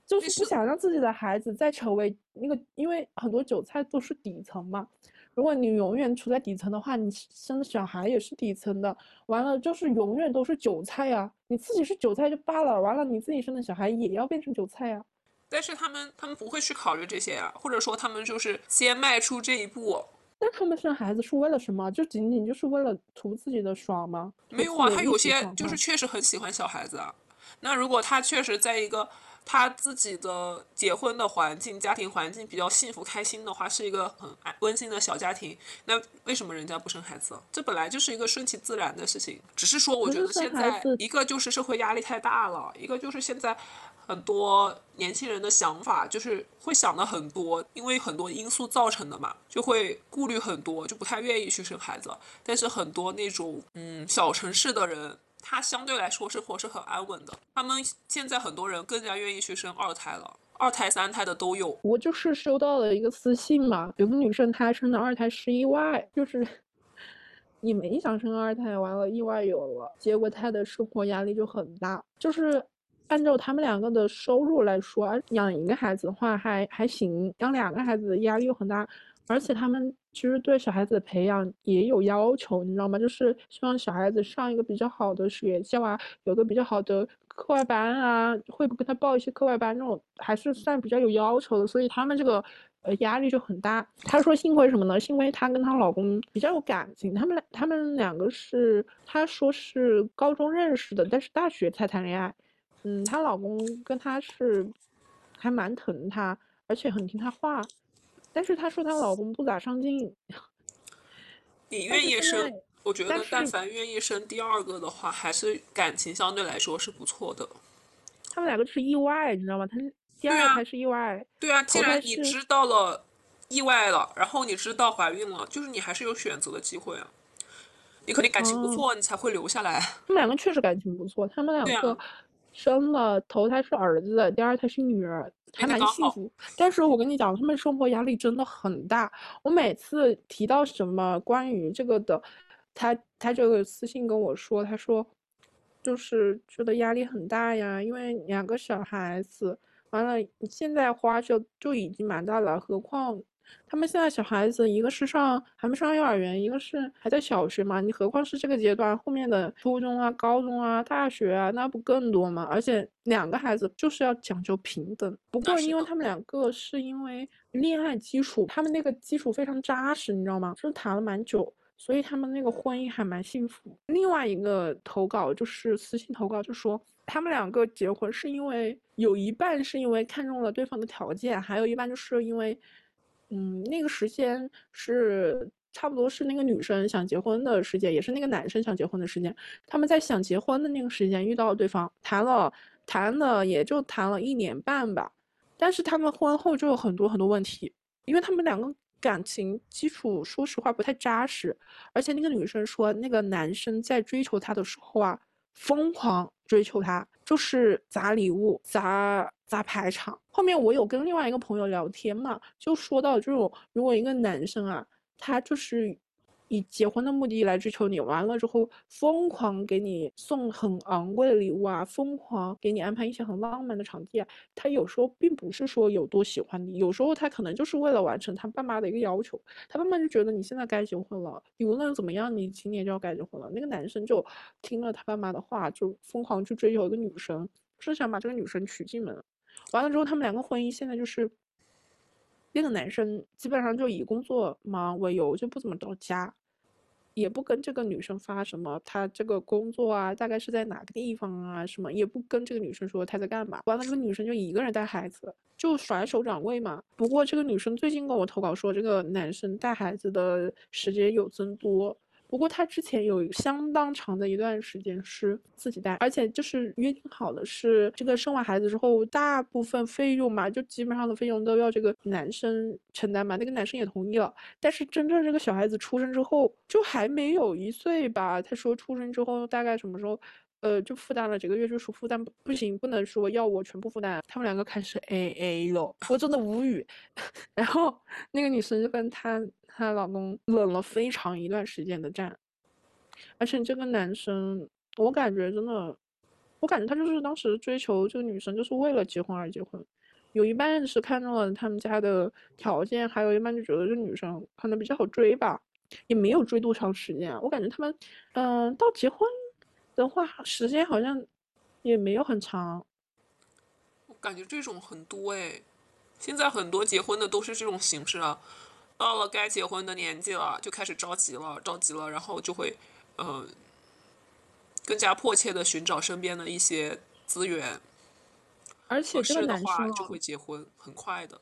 就是不想让自己的孩子再成为那个，因为很多韭菜都是底层嘛。如果你永远处在底层的话，你生的小孩也是底层的，完了就是永远都是韭菜呀、你自己是韭菜就罢了，完了你自己生的小孩也要变成韭菜呀、但是他们他们不会去考虑这些啊，或者说他们就是先迈出这一步。那他们生孩子是为了什么？就仅仅就是为了图自己的爽吗？没有啊，他有些就是确实很喜欢小孩子啊。那如果他确实在一个他自己的结婚的环境、家庭环境比较幸福开心的话，是一个很爱温馨的小家庭，那为什么人家不生孩子？这本来就是一个顺其自然的事情。只是说，我觉得现在一个就是社会压力太大了，一个就是现在很多年轻人的想法就是会想的很多，因为很多因素造成的嘛，就会顾虑很多，就不太愿意去生孩子。但是很多那种嗯小城市的人，他相对来说生活是很安稳的。他们现在很多人更加愿意去生二胎了，二胎、三胎的都有。我就是收到了一个私信嘛，有个女生她生的二胎是意外，就是 你没想生二胎，完了意外有了，结果她的生活压力就很大。就是按照他们两个的收入来说，养一个孩子的话还还行，养两个孩子的压力又很大，而且他们其实对小孩子的培养也有要求，你知道吗？就是希望小孩子上一个比较好的学校啊，有个比较好的课外班啊，会不跟他报一些课外班，那种还是算比较有要求的。所以他们这个呃压力就很大。她说幸亏什么呢？幸亏她跟她老公比较有感情，他们俩他们两个是她说是高中认识的，但是大学才谈恋爱。嗯，她老公跟她是还蛮疼她，而且很听她话。但是她说她老公不咋上进。你愿意生？我觉得但凡愿意生第二个的话，还是感情相对来说是不错的。他们两个是意外，你知道吗？他第二还是意外。对啊，既然你知道了意外了，然后你知道怀孕了，就是你还是有选择的机会啊。你肯定感情不错，你才会留下来。他们两个确实感情不错，他们两个。生了头胎是儿子，第二胎是女儿，还蛮幸福。但是我跟你讲，他们生活压力真的很大。我每次提到什么关于这个的，他他就私信跟我说，他说就是觉得压力很大呀，因为两个小孩子，完了现在花销就已经蛮大了，何况。他们现在小孩子，一个是上还没上幼儿园，一个是还在小学嘛。你何况是这个阶段后面的初中啊、高中啊、大学啊，那不更多吗？而且两个孩子就是要讲究平等。不过因为他们两个是因为恋爱基础，他们那个基础非常扎实，你知道吗？就是谈了蛮久，所以他们那个婚姻还蛮幸福。另外一个投稿就是私信投稿，就说他们两个结婚是因为有一半是因为看中了对方的条件，还有一半就是因为。嗯，那个时间是差不多是那个女生想结婚的时间，也是那个男生想结婚的时间。他们在想结婚的那个时间遇到了对方，谈了谈了也就谈了一年半吧。但是他们婚后就有很多很多问题，因为他们两个感情基础说实话不太扎实。而且那个女生说，那个男生在追求她的时候啊，疯狂追求她，就是砸礼物、砸砸排场。后面我有跟另外一个朋友聊天嘛，就说到这种，如果一个男生啊，他就是以结婚的目的来追求你，完了之后疯狂给你送很昂贵的礼物啊，疯狂给你安排一些很浪漫的场地啊，他有时候并不是说有多喜欢你，有时候他可能就是为了完成他爸妈的一个要求，他爸妈就觉得你现在该结婚了，你无论怎么样，你今年就要该结婚了。那个男生就听了他爸妈的话，就疯狂去追求一个女生，是想把这个女生娶进门。完了之后，他们两个婚姻现在就是，那个男生基本上就以工作忙为由，就不怎么到家，也不跟这个女生发什么她这个工作啊，大概是在哪个地方啊，什么也不跟这个女生说她在干嘛。完了，这个女生就一个人带孩子，就甩手掌柜嘛。不过这个女生最近跟我投稿说，这个男生带孩子的时间有增多。不过他之前有相当长的一段时间是自己带，而且就是约定好的是，这个生完孩子之后，大部分费用嘛，就基本上的费用都要这个男生承担嘛。那个男生也同意了，但是真正这个小孩子出生之后，就还没有一岁吧？他说出生之后大概什么时候，呃，就负担了几个月就说负担不行，不能说要我全部负担。他们两个开始 A A 了，我真的无语。然后那个女生就跟他。她老公冷了非常一段时间的战，而且这个男生，我感觉真的，我感觉他就是当时追求这个女生，就是为了结婚而结婚。有一半是看中了他们家的条件，还有一半就觉得这女生可能比较好追吧，也没有追多长时间。我感觉他们，嗯，到结婚的话，时间好像也没有很长。我感觉这种很多哎，现在很多结婚的都是这种形式啊。到了该结婚的年纪了，就开始着急了，着急了，然后就会，嗯，更加迫切的寻找身边的一些资源。而且这个男生就会结婚，很快的。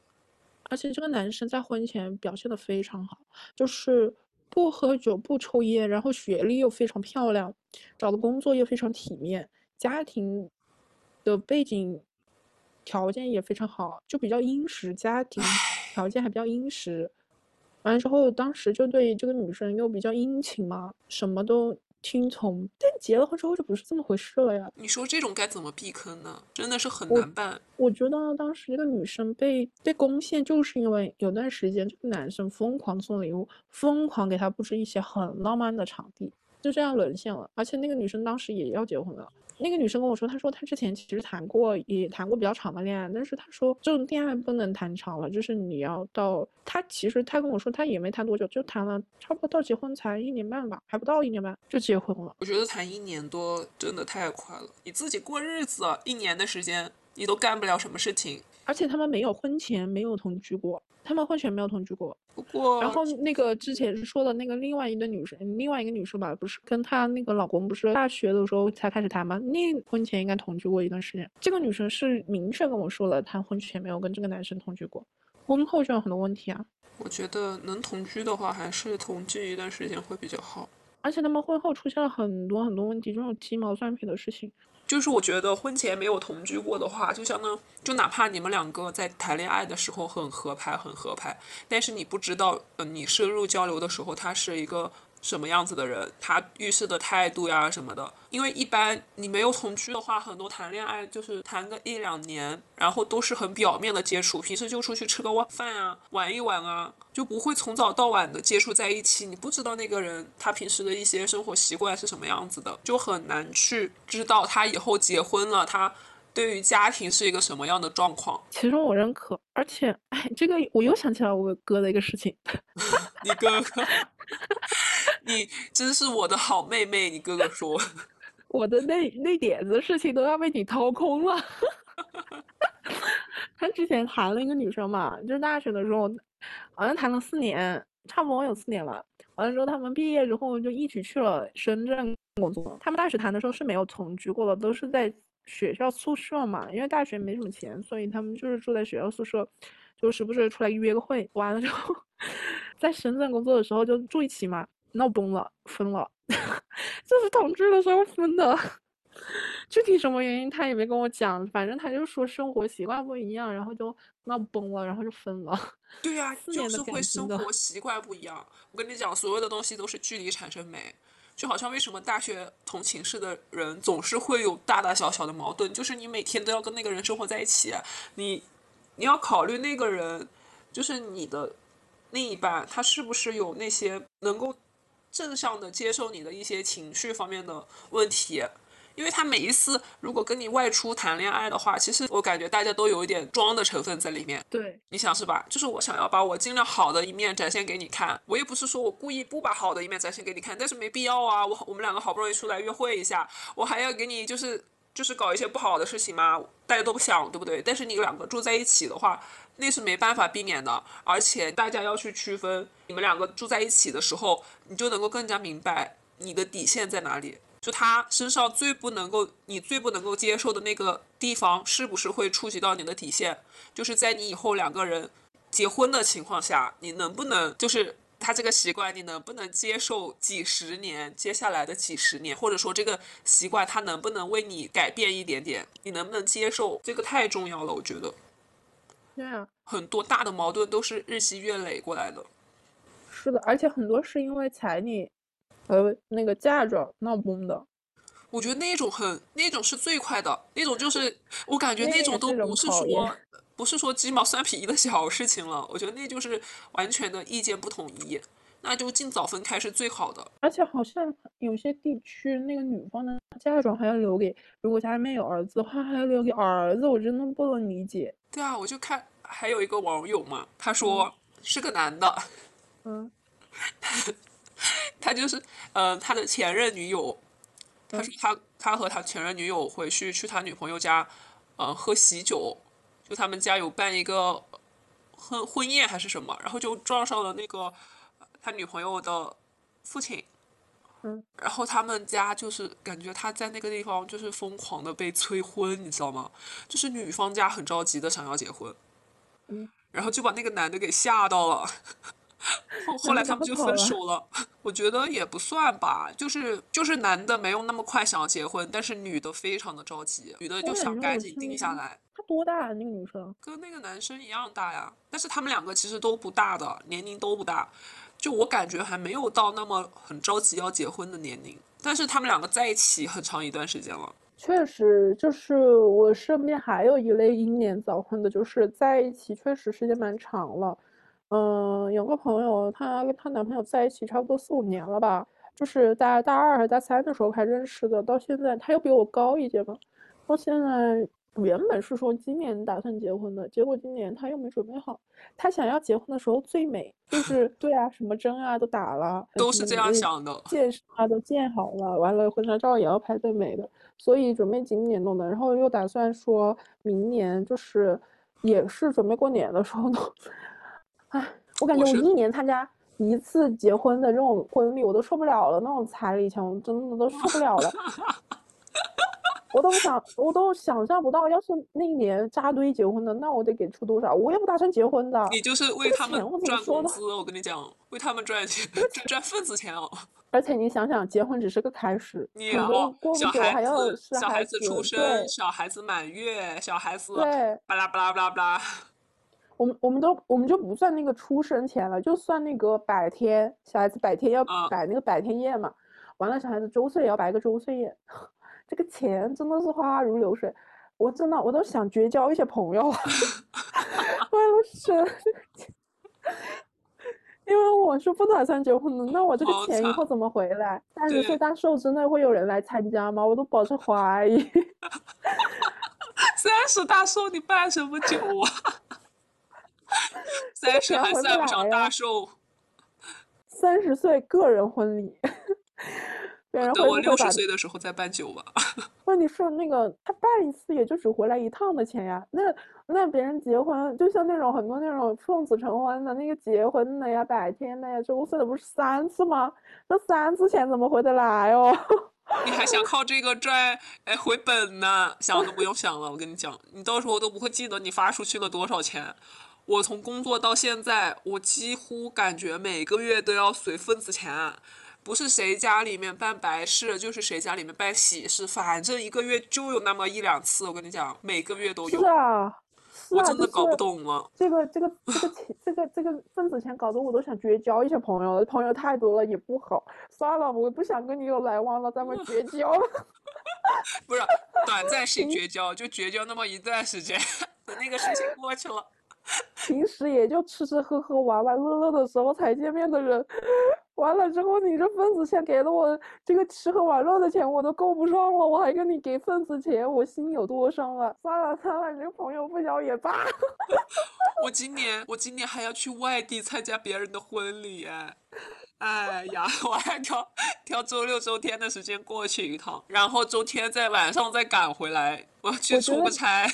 而且这个男生在婚前表现的非常好，就是不喝酒、不抽烟，然后学历又非常漂亮，找的工作又非常体面，家庭的背景条件也非常好，就比较殷实，家庭条件还比较殷实。完了之后，当时就对这个女生又比较殷勤嘛，什么都听从。但结了婚之后就不是这么回事了呀。你说这种该怎么避坑呢？真的是很难办。我觉得当时那个女生被被攻陷，就是因为有段时间这个男生疯狂送礼物，疯狂给她布置一些很浪漫的场地。就这样沦陷了。而且那个女生当时也要结婚了。那个女生跟我说，她说她之前其实谈过，也谈过比较长的恋爱，但是她说这种恋爱不能谈长了，就是你要到她其实她跟我说，她也没谈多久，就谈了差不多到结婚才一年半吧，还不到一年半就结婚了。我觉得谈一年多真的太快了，你自己过日子一年的时间，你都干不了什么事情。而且他们没有婚前没有同居过，他们婚前没有同居过。不过，然后那个之前说的那个另外一个女生，另外一个女生吧，不是跟她那个老公不是大学的时候才开始谈吗？那婚前应该同居过一段时间。这个女生是明确跟我说了，她婚前没有跟这个男生同居过，婚后就有很多问题啊。我觉得能同居的话，还是同居一段时间会比较好。而且他们婚后出现了很多很多问题，这种鸡毛蒜皮的事情。就是我觉得婚前没有同居过的话，就相当就哪怕你们两个在谈恋爱的时候很合拍很合拍，但是你不知道，呃，你深入交流的时候，他是一个。什么样子的人，他遇事的态度呀什么的，因为一般你没有同居的话，很多谈恋爱就是谈个一两年，然后都是很表面的接触，平时就出去吃个晚饭啊，玩一玩啊，就不会从早到晚的接触在一起。你不知道那个人他平时的一些生活习惯是什么样子的，就很难去知道他以后结婚了，他对于家庭是一个什么样的状况。其实我认可，而且，哎，这个我又想起来我哥的一个事情。你哥哥。你真是我的好妹妹，你哥哥说，我的那那点子事情都要被你掏空了。他之前谈了一个女生嘛，就是大学的时候，好像谈了四年，差不多有四年了。完了之后，他们毕业之后就一起去了深圳工作。他们大学谈的时候是没有同居过的，都是在学校宿舍嘛，因为大学没什么钱，所以他们就是住在学校宿舍，就时不时出来约个会。完了之后。在深圳工作的时候就住一起嘛，闹崩了，分了，就是同居的时候分的。具体什么原因他也没跟我讲，反正他就说生活习惯不一样，然后就闹崩了，然后就分了。对呀，就是会生活习惯不一样。我跟你讲，所有的东西都是距离产生美。就好像为什么大学同寝室的人总是会有大大小小的矛盾，就是你每天都要跟那个人生活在一起，你你要考虑那个人，就是你的。另一半他是不是有那些能够正向的接受你的一些情绪方面的问题？因为他每一次如果跟你外出谈恋爱的话，其实我感觉大家都有一点装的成分在里面。对，你想是吧？就是我想要把我尽量好的一面展现给你看，我也不是说我故意不把好的一面展现给你看，但是没必要啊。我我们两个好不容易出来约会一下，我还要给你就是就是搞一些不好的事情吗？大家都不想，对不对？但是你两个住在一起的话。那是没办法避免的，而且大家要去区分，你们两个住在一起的时候，你就能够更加明白你的底线在哪里。就他身上最不能够，你最不能够接受的那个地方，是不是会触及到你的底线？就是在你以后两个人结婚的情况下，你能不能就是他这个习惯，你能不能接受几十年接下来的几十年，或者说这个习惯他能不能为你改变一点点？你能不能接受？这个太重要了，我觉得。对啊，很多大的矛盾都是日积月累过来的。是的，而且很多是因为彩礼和那个嫁妆闹崩的。我觉得那种很，那种是最快的，那种就是我感觉那种都不是说不是说鸡毛蒜皮的小事情了。我觉得那就是完全的意见不统一，那就尽早分开是最好的。而且好像有些地区那个女方的嫁妆还要留给，如果家里面有儿子的话，还要留给儿子，我真的不能理解。对啊，我就看还有一个网友嘛，他说是个男的，嗯，他就是呃他的前任女友，他说他他和他前任女友回去去他女朋友家，呃喝喜酒，就他们家有办一个婚婚宴还是什么，然后就撞上了那个他女朋友的父亲。嗯，然后他们家就是感觉他在那个地方就是疯狂的被催婚，你知道吗？就是女方家很着急的想要结婚，嗯，然后就把那个男的给吓到了，后后来他们就分手了。我觉得也不算吧，就是就是男的没有那么快想要结婚，但是女的非常的着急，女的就想赶紧定下来。他多大啊？那个女生跟那个男生一样大呀，但是他们两个其实都不大的，年龄都不大。就我感觉还没有到那么很着急要结婚的年龄，但是他们两个在一起很长一段时间了。确实，就是我身边还有一类英年早婚的，就是在一起确实时间蛮长了。嗯，有个朋友，她跟她男朋友在一起差不多四五年了吧，就是大大二还是大三的时候还认识的，到现在他又比我高一届嘛，到现在。原本是说今年打算结婚的，结果今年她又没准备好。她想要结婚的时候最美，就 是对啊，什么针啊都打了，都是这样想的，戒啊都建好了，完了婚纱照也要拍最美的，所以准备今年弄的。然后又打算说明年，就是也是准备过年的时候弄。唉，我感觉我一年参加一次结婚的这种婚礼，我都受不了了，那种彩礼钱我真的都受不了了。我都想，我都想象不到，要是那一年扎堆结婚的，那我得给出多少？我也不打算结婚的。你就是为他们赚工资，我跟你讲，为他们赚钱，赚赚份子钱哦。而且你想想，结婚只是个开始，你过不久还要小孩子出生，小孩子满月，小孩子对巴拉巴拉巴拉巴拉。我们我们都我们就不算那个出生钱了，就算那个百天，小孩子百天要摆那个百天宴嘛。完了，小孩子周岁也要摆个周岁宴。这个钱真的是花如流水，我真的我都想绝交一些朋友，为了省这个钱，因为我是不打算结婚的。那我这个钱以后怎么回来？三十岁大寿之内会有人来参加吗？我都保持怀疑。三十大寿你办什么酒啊？三十还算不上大寿。三十岁个人婚礼。等我六十岁的时候再办酒吧。问题是那个他办一次也就只回来一趟的钱呀。那那别人结婚，就像那种很多那种奉子成婚的那个结婚的呀、百天的呀、周岁的，不是三次吗？那三次钱怎么回得来哦？你还想靠这个赚哎回本呢？想都不用想了，我跟你讲，你到时候都不会记得你发出去了多少钱。我从工作到现在，我几乎感觉每个月都要随份子钱。不是谁家里面办白事，就是谁家里面办喜事，反正一个月就有那么一两次。我跟你讲，每个月都有。是啊，我真的搞不懂了。这个这个这个钱，这个这个份子钱，搞得我都想绝交一些朋友了。朋友太多了也不好，算了，我不想跟你有来往了，咱们绝交。不是短暂性绝交，就绝交那么一段时间，等 那个事情过去了。平时也就吃吃喝喝、玩玩乐乐的时候才见面的人。完了之后，你这份子钱给了我，这个吃喝玩乐的钱我都够不上了，我还跟你给份子钱，我心有多伤啊！算了算了，你这个朋友不交也罢。我今年我今年还要去外地参加别人的婚礼哎，哎呀，我还挑挑周六周天的时间过去一趟，然后周天在晚上再赶回来，我要去出个差。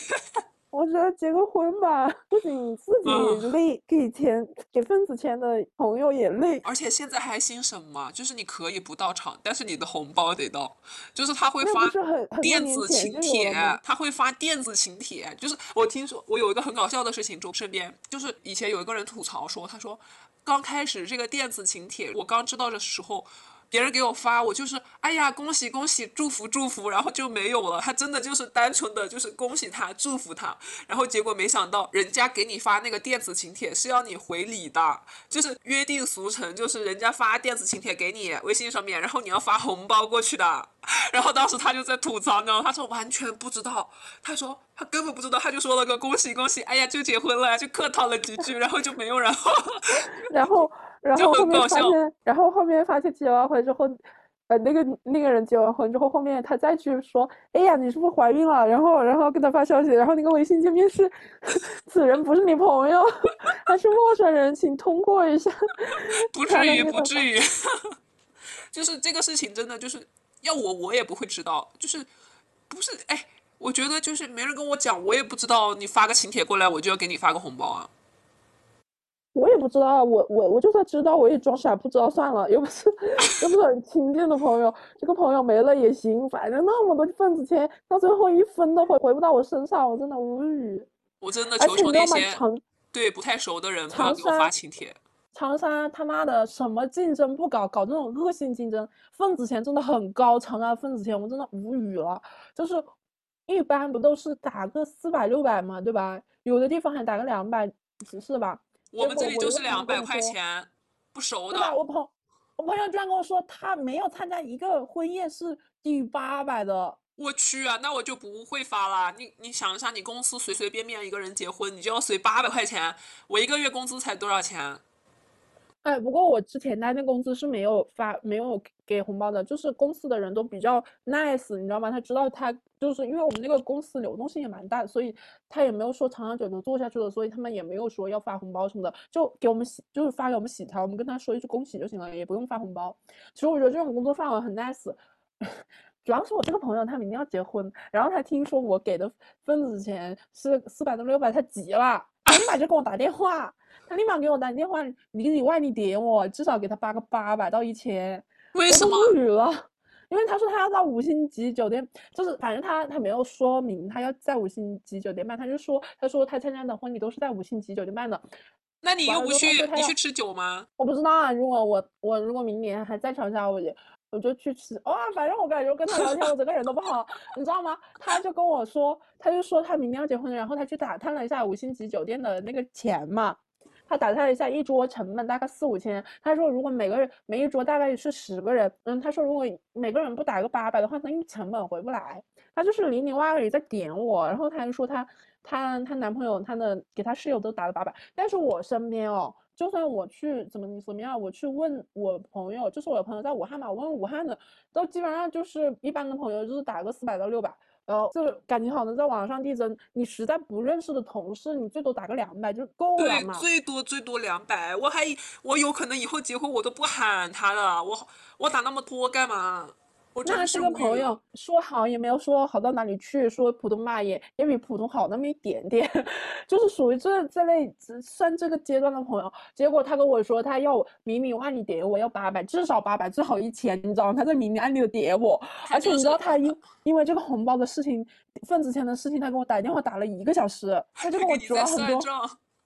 我觉得结个婚吧，不仅自己累，给钱给份子钱的朋友也累。而且现在还兴什么？就是你可以不到场，但是你的红包得到。就是他会发电子请帖，他会发电子请帖。就是我听说，我有一个很搞笑的事情，就身边就是以前有一个人吐槽说，他说刚开始这个电子请帖，我刚知道的时候。别人给我发，我就是哎呀，恭喜恭喜，祝福祝福，然后就没有了。他真的就是单纯的就是恭喜他，祝福他，然后结果没想到，人家给你发那个电子请帖是要你回礼的，就是约定俗成，就是人家发电子请帖给你微信上面，然后你要发红包过去的。然后当时他就在吐槽，你知道吗？他说完全不知道，他说他根本不知道，他就说了个恭喜恭喜，哎呀就结婚了，就客套了几句，然后就没有 然后，然后。然后后面发现，然后后面发现结完婚之后，呃，那个那个人结完婚之后，后面他再去说，哎呀，你是不是怀孕了？然后，然后跟他发消息，然后那个微信界面是，此人不是你朋友，他是陌生人，请通过一下。不至于，不至于。就是这个事情真的就是要我我也不会知道，就是不是哎，我觉得就是没人跟我讲，我也不知道，你发个请帖过来，我就要给你发个红包啊。我也不知道，我我我就算知道，我也装傻不知道算了，又不是又不是很亲近的朋友，这个朋友没了也行，反正那么多份子钱，到最后一分都回回不到我身上，我真的无语。我真的求求那些对不太熟的人不要给我发请帖。长沙他妈的什么竞争不搞，搞这种恶性竞争，份子钱真的很高，长沙份子钱我真的无语了。就是一般不都是打个四百六百嘛，对吧？有的地方还打个两百，是吧？我们这里就是两百块钱，不熟的。我朋我朋友居然跟我说，他没有参加一个婚宴是低于八百的。我去啊，那我就不会发了。你你想一下，你公司随随便便一个人结婚，你就要随八百块钱，我一个月工资才多少钱？哎，不过我之前待那公司是没有发没有给红包的，就是公司的人都比较 nice，你知道吗？他知道他就是因为我们那个公司流动性也蛮大，所以他也没有说长长久久做下去的，所以他们也没有说要发红包什么的，就给我们喜就是发给我们喜条，我们跟他说一句恭喜就行了，也不用发红包。其实我觉得这种工作氛围很 nice，主要是我这个朋友他明天要结婚，然后他听说我给的份子钱是四百到六百，他急了，他立马就给我打电话。他立马给我打电话，里里外里点我，至少给他发个八百到一千。为什么？无语了，因为他说他要到五星级酒店，就是反正他他没有说明他要在五星级酒店办，他就说他说他参加的婚礼都是在五星级酒店办的。那你又不去，你去吃酒吗？我不知道啊。如果我我如果明年还在长沙，我就我就去吃。哇，反正我感觉跟他聊天，我整个人都不好，你知道吗？他就跟我说，他就说他明天要结婚，然后他去打探了一下五星级酒店的那个钱嘛。他打探了一下，一桌成本大概四五千。他说，如果每个人每一桌大概是十个人，嗯，他说如果每个人不打个八百的话，那你成本回不来。他就是里里外外里在点我，然后他还说他他他男朋友他的给他室友都打了八百。但是我身边哦，就算我去怎么怎么样，我去问我朋友，就是我的朋友在武汉嘛，我问武汉的，都基本上就是一般的朋友就是打个四百到六百。然后这感情好的在网上递增，你实在不认识的同事，你最多打个两百就够了嘛。对，最多最多两百，我还我有可能以后结婚我都不喊他了，我我打那么多干嘛？那是个朋友说好也没有说好到哪里去，说普通嘛也也比普通好那么一点点，就是属于这这类算这个阶段的朋友。结果他跟我说他要明里暗里点我要八百，至少八百，最好一千，你知道吗？他在明里暗里的点我，而且你知道他因因为这个红包的事情、份子钱的事情，他给我打电话打了一个小时，他就跟我说了很多。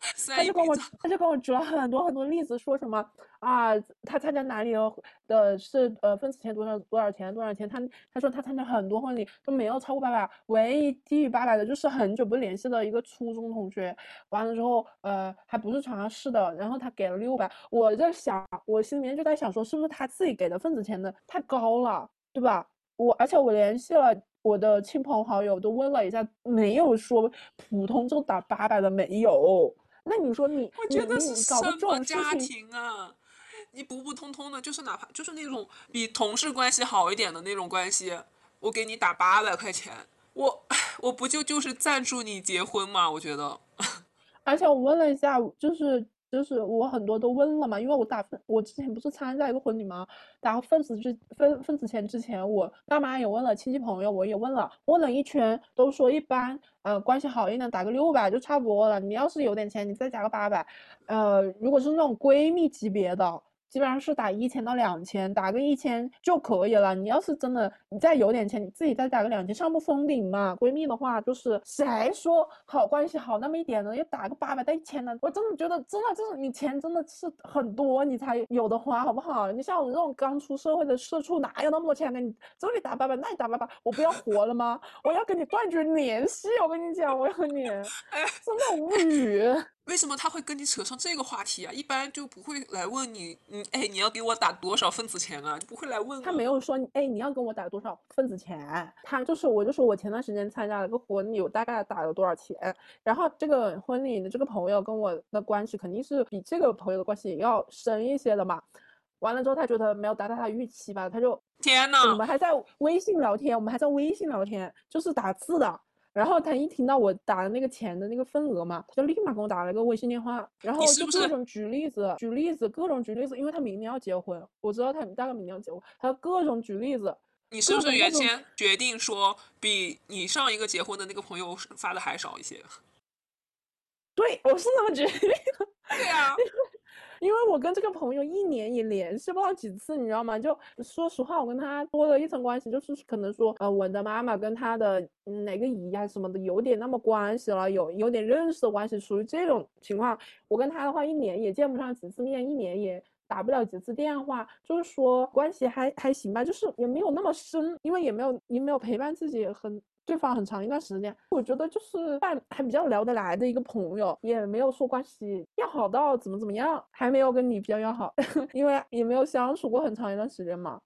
他就跟我，他就跟我举了很多很多例子，说什么啊，他参加哪里的是呃份子钱多少多少钱多少钱，他他说他参加很多婚礼都没有超过八百，唯一低于八百的就是很久不联系的一个初中同学，完了之后呃还不是长沙市的，然后他给了六百，我在想，我心里面就在想说，是不是他自己给的份子钱的太高了，对吧？我而且我联系了我的亲朋好友，都问了一下，没有说普通就打八百的没有。那你说你，我觉得是什么家庭啊？你普普通通的，就是哪怕就是那种比同事关系好一点的那种关系，我给你打八百块钱，我我不就就是赞助你结婚吗？我觉得。而且我问了一下，就是。就是我很多都问了嘛，因为我打分，我之前不是参加一个婚礼吗？打份子之份份子钱之前，我爸妈也问了，亲戚朋友我也问了，问了一圈，都说一般，呃，关系好一点打个六百就差不多了。你要是有点钱，你再加个八百，呃，如果是那种闺蜜级别的。基本上是打一千到两千，打个一千就可以了。你要是真的你再有点钱，你自己再打个两千，上不封顶嘛。闺蜜的话就是谁说好关系好那么一点的，要打个八百到一千的，我真的觉得真的就是你钱真的是很多你才有的花，好不好？你像我这种刚出社会的社畜，哪有那么多钱给你？这里打八百，那里打八百，我不要活了吗？我要跟你断绝联系，我跟你讲，我要和你，真的无语。为什么他会跟你扯上这个话题啊？一般就不会来问你，你哎，你要给我打多少份子钱啊？不会来问。他没有说，哎，你要跟我打多少份子钱？他就是，我就说我前段时间参加了个婚礼，我大概打了多少钱？然后这个婚礼的这个朋友跟我的关系肯定是比这个朋友的关系要深一些的嘛。完了之后，他觉得没有达到他预期吧，他就天呐，我们还在微信聊天，我们还在微信聊天，就是打字的。然后他一听到我打的那个钱的那个份额嘛，他就立马给我打了个微信电话，然后就各种举例子，举例子，各种举例子，因为他明年要结婚，我知道他大概明年要结婚，他各种举例子。你是不是原先决定说比你上一个结婚的那个朋友发的还少一些？对，我是那么决定。对呀。因为我跟这个朋友一年也联系不到几次，你知道吗？就说实话，我跟他多了一层关系，就是可能说，呃，我的妈妈跟他的哪个姨啊什么的有点那么关系了，有有点认识的关系，属于这种情况。我跟他的话，一年也见不上几次面，一年也打不了几次电话，就是说关系还还行吧，就是也没有那么深，因为也没有也没有陪伴自己很。对方很长一段时间，我觉得就是还还比较聊得来的一个朋友，也没有说关系要好到怎么怎么样，还没有跟你比较要好，因为也没有相处过很长一段时间嘛。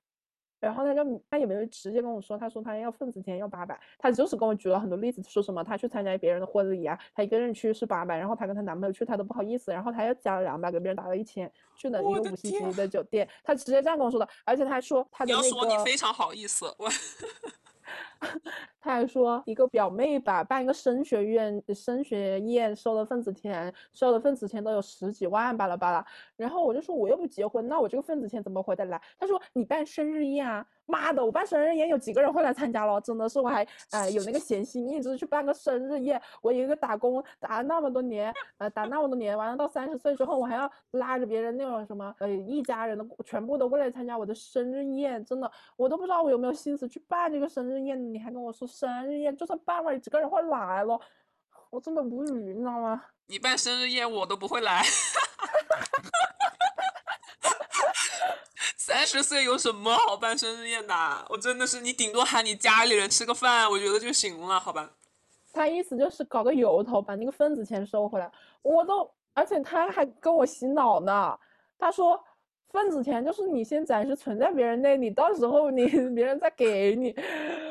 然后他就他也没有直接跟我说，他说他要份子钱要八百，他就是跟我举了很多例子，说什么他去参加别人的婚礼啊，他一个人去是八百，然后他跟她男朋友去他都不好意思，然后他又加了两百给别人打了一千，去了一个五星级的酒店，他直接这样跟我说的，而且他还说他的那你要说你。非常好意思，我 他还说一个表妹吧，办一个升学院升学宴，收的份子钱，收的份子钱都有十几万，巴拉巴拉。然后我就说我又不结婚，那我这个份子钱怎么回得来？他说你办生日宴啊，妈的，我办生日宴有几个人会来参加了？真的是我还呃有那个闲心一直去办个生日宴，我一个打工打了那么多年，呃打那么多年，完了到三十岁之后，我还要拉着别人那种什么呃一家人的全部都过来参加我的生日宴，真的我都不知道我有没有心思去办这个生日宴，你还跟我说生日宴，就算办了几个人会来了，我真的无语，你知道吗？你办生日宴我都不会来。三十岁有什么好办生日宴的？我真的是你顶多喊你家里人吃个饭，我觉得就行了，好吧？他意思就是搞个由头，把那个份子钱收回来。我都，而且他还跟我洗脑呢。他说，份子钱就是你先暂时存在别人那里，到时候你 别人再给你。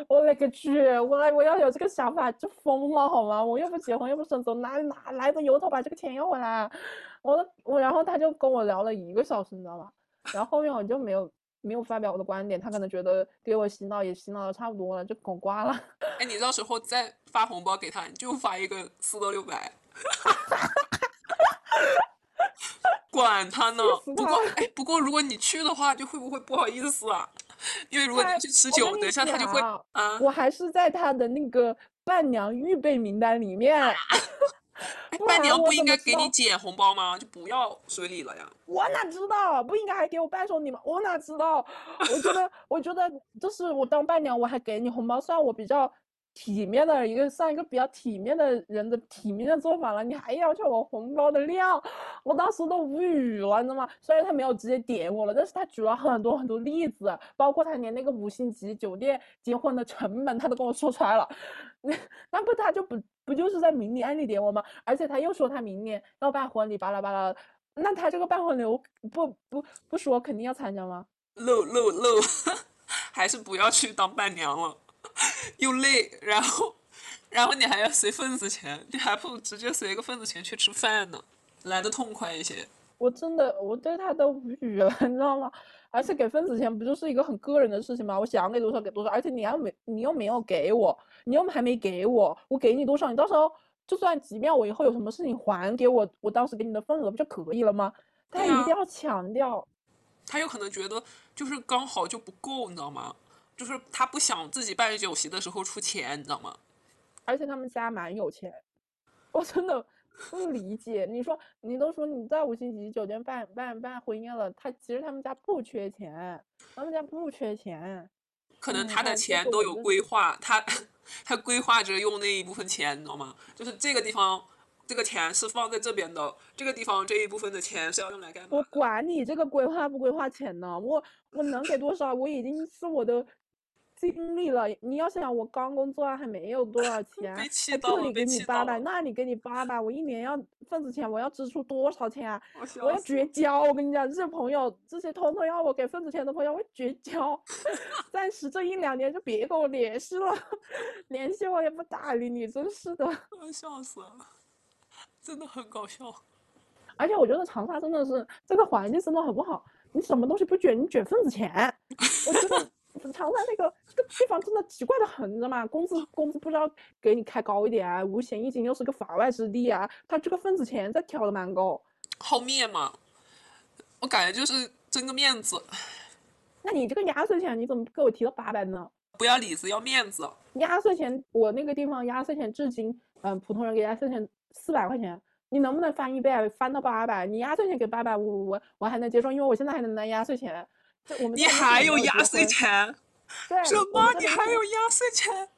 我勒个去！我我要有这个想法就疯了好吗？我又不结婚又不生子，哪哪来的由头把这个钱要回来？我我，然后他就跟我聊了一个小时，你知道吧？然后后面我就没有没有发表我的观点，他可能觉得给我洗脑也洗脑的差不多了，就给我挂了。哎，你到时候再发红包给他，你就发一个四到六百，管他呢。不过他哎，不过如果你去的话，就会不会不好意思啊？因为如果你他去吃酒，等一下他就会啊。我还是在他的那个伴娘预备名单里面，伴娘不应该给你道减红包吗？就不要随礼了呀。我哪知道？不应该还给我伴手礼吗？我哪知道？我觉得，我觉得就是我当伴娘，我还给你红包，算我比较体面的一个，算一个比较体面的人的体面的做法了。你还要求我红包的量，我当时都无语了，你知道吗？虽然他没有直接点我了，但是他举了很多很多例子，包括他连那个五星级酒店结婚的成本他都跟我说出来了。那 那不他就不不就是在明里暗里点我吗？而且他又说他明年要办婚礼，巴拉巴拉。那他这个办婚礼，我不不不说肯定要参加吗？漏漏漏，还是不要去当伴娘了，又累，然后然后你还要随份子钱，你还不如直接随个份子钱去吃饭呢，来的痛快一些。我真的我对他都无语了，你知道吗？而且给份子钱不就是一个很个人的事情吗？我想给多少给多少，而且你要没你又没有给我，你又还没给我，我给你多少，你到时候就算即便我以后有什么事情还给我，我当时给你的份额不就可以了吗？他一定要强调，他有可能觉得就是刚好就不够，你知道吗？就是他不想自己办酒席的时候出钱，你知道吗？而且他们家蛮有钱，我真的不理解。你说你都说你在五星级酒店办办办婚宴了，他其实他们家不缺钱，他们家不缺钱。可能嗯他的钱都有规划，他他规划着用那一部分钱，你知道吗？就是这个地方这个钱是放在这边的，这个地方这一部分的钱是要用来干嘛我？管你这个规划不规划钱呢，我我能给多少，我已经是我的尽力了。你要想，我刚工作啊还没有多少 钱，这里给你八百，那里给你八百，我一年要份子钱，我要支出多少钱啊？我我要绝交！我跟你讲，这些朋友，这些通通要我给份子钱的朋友，我绝交。暂时这一两年就别跟我联系了，联系我也不搭理你，真是的。笑死了，真的很搞笑。而且我觉得长沙真的是这个环境真的很不好，你什么东西不卷，你卷份子钱。我觉得长沙那个这个地方真的奇怪的很，你知道吗？工资 工资不知道给你开高一点啊，五险一金又是个法外之地啊，他这个份子钱再挑的蛮高。好面嘛，我感觉就是争个面子，那你这个压岁钱你怎么给我提到八百呢？不要里子要面子。压岁钱，我那个地方压岁钱至今，嗯、普通人给压岁钱四百块钱，你能不能翻一倍啊？翻到八百？你压岁钱给八百，我我我还能接受，因为我现在还能拿压岁钱。这我们你还有压岁？钱？对，什么？你还有压岁钱？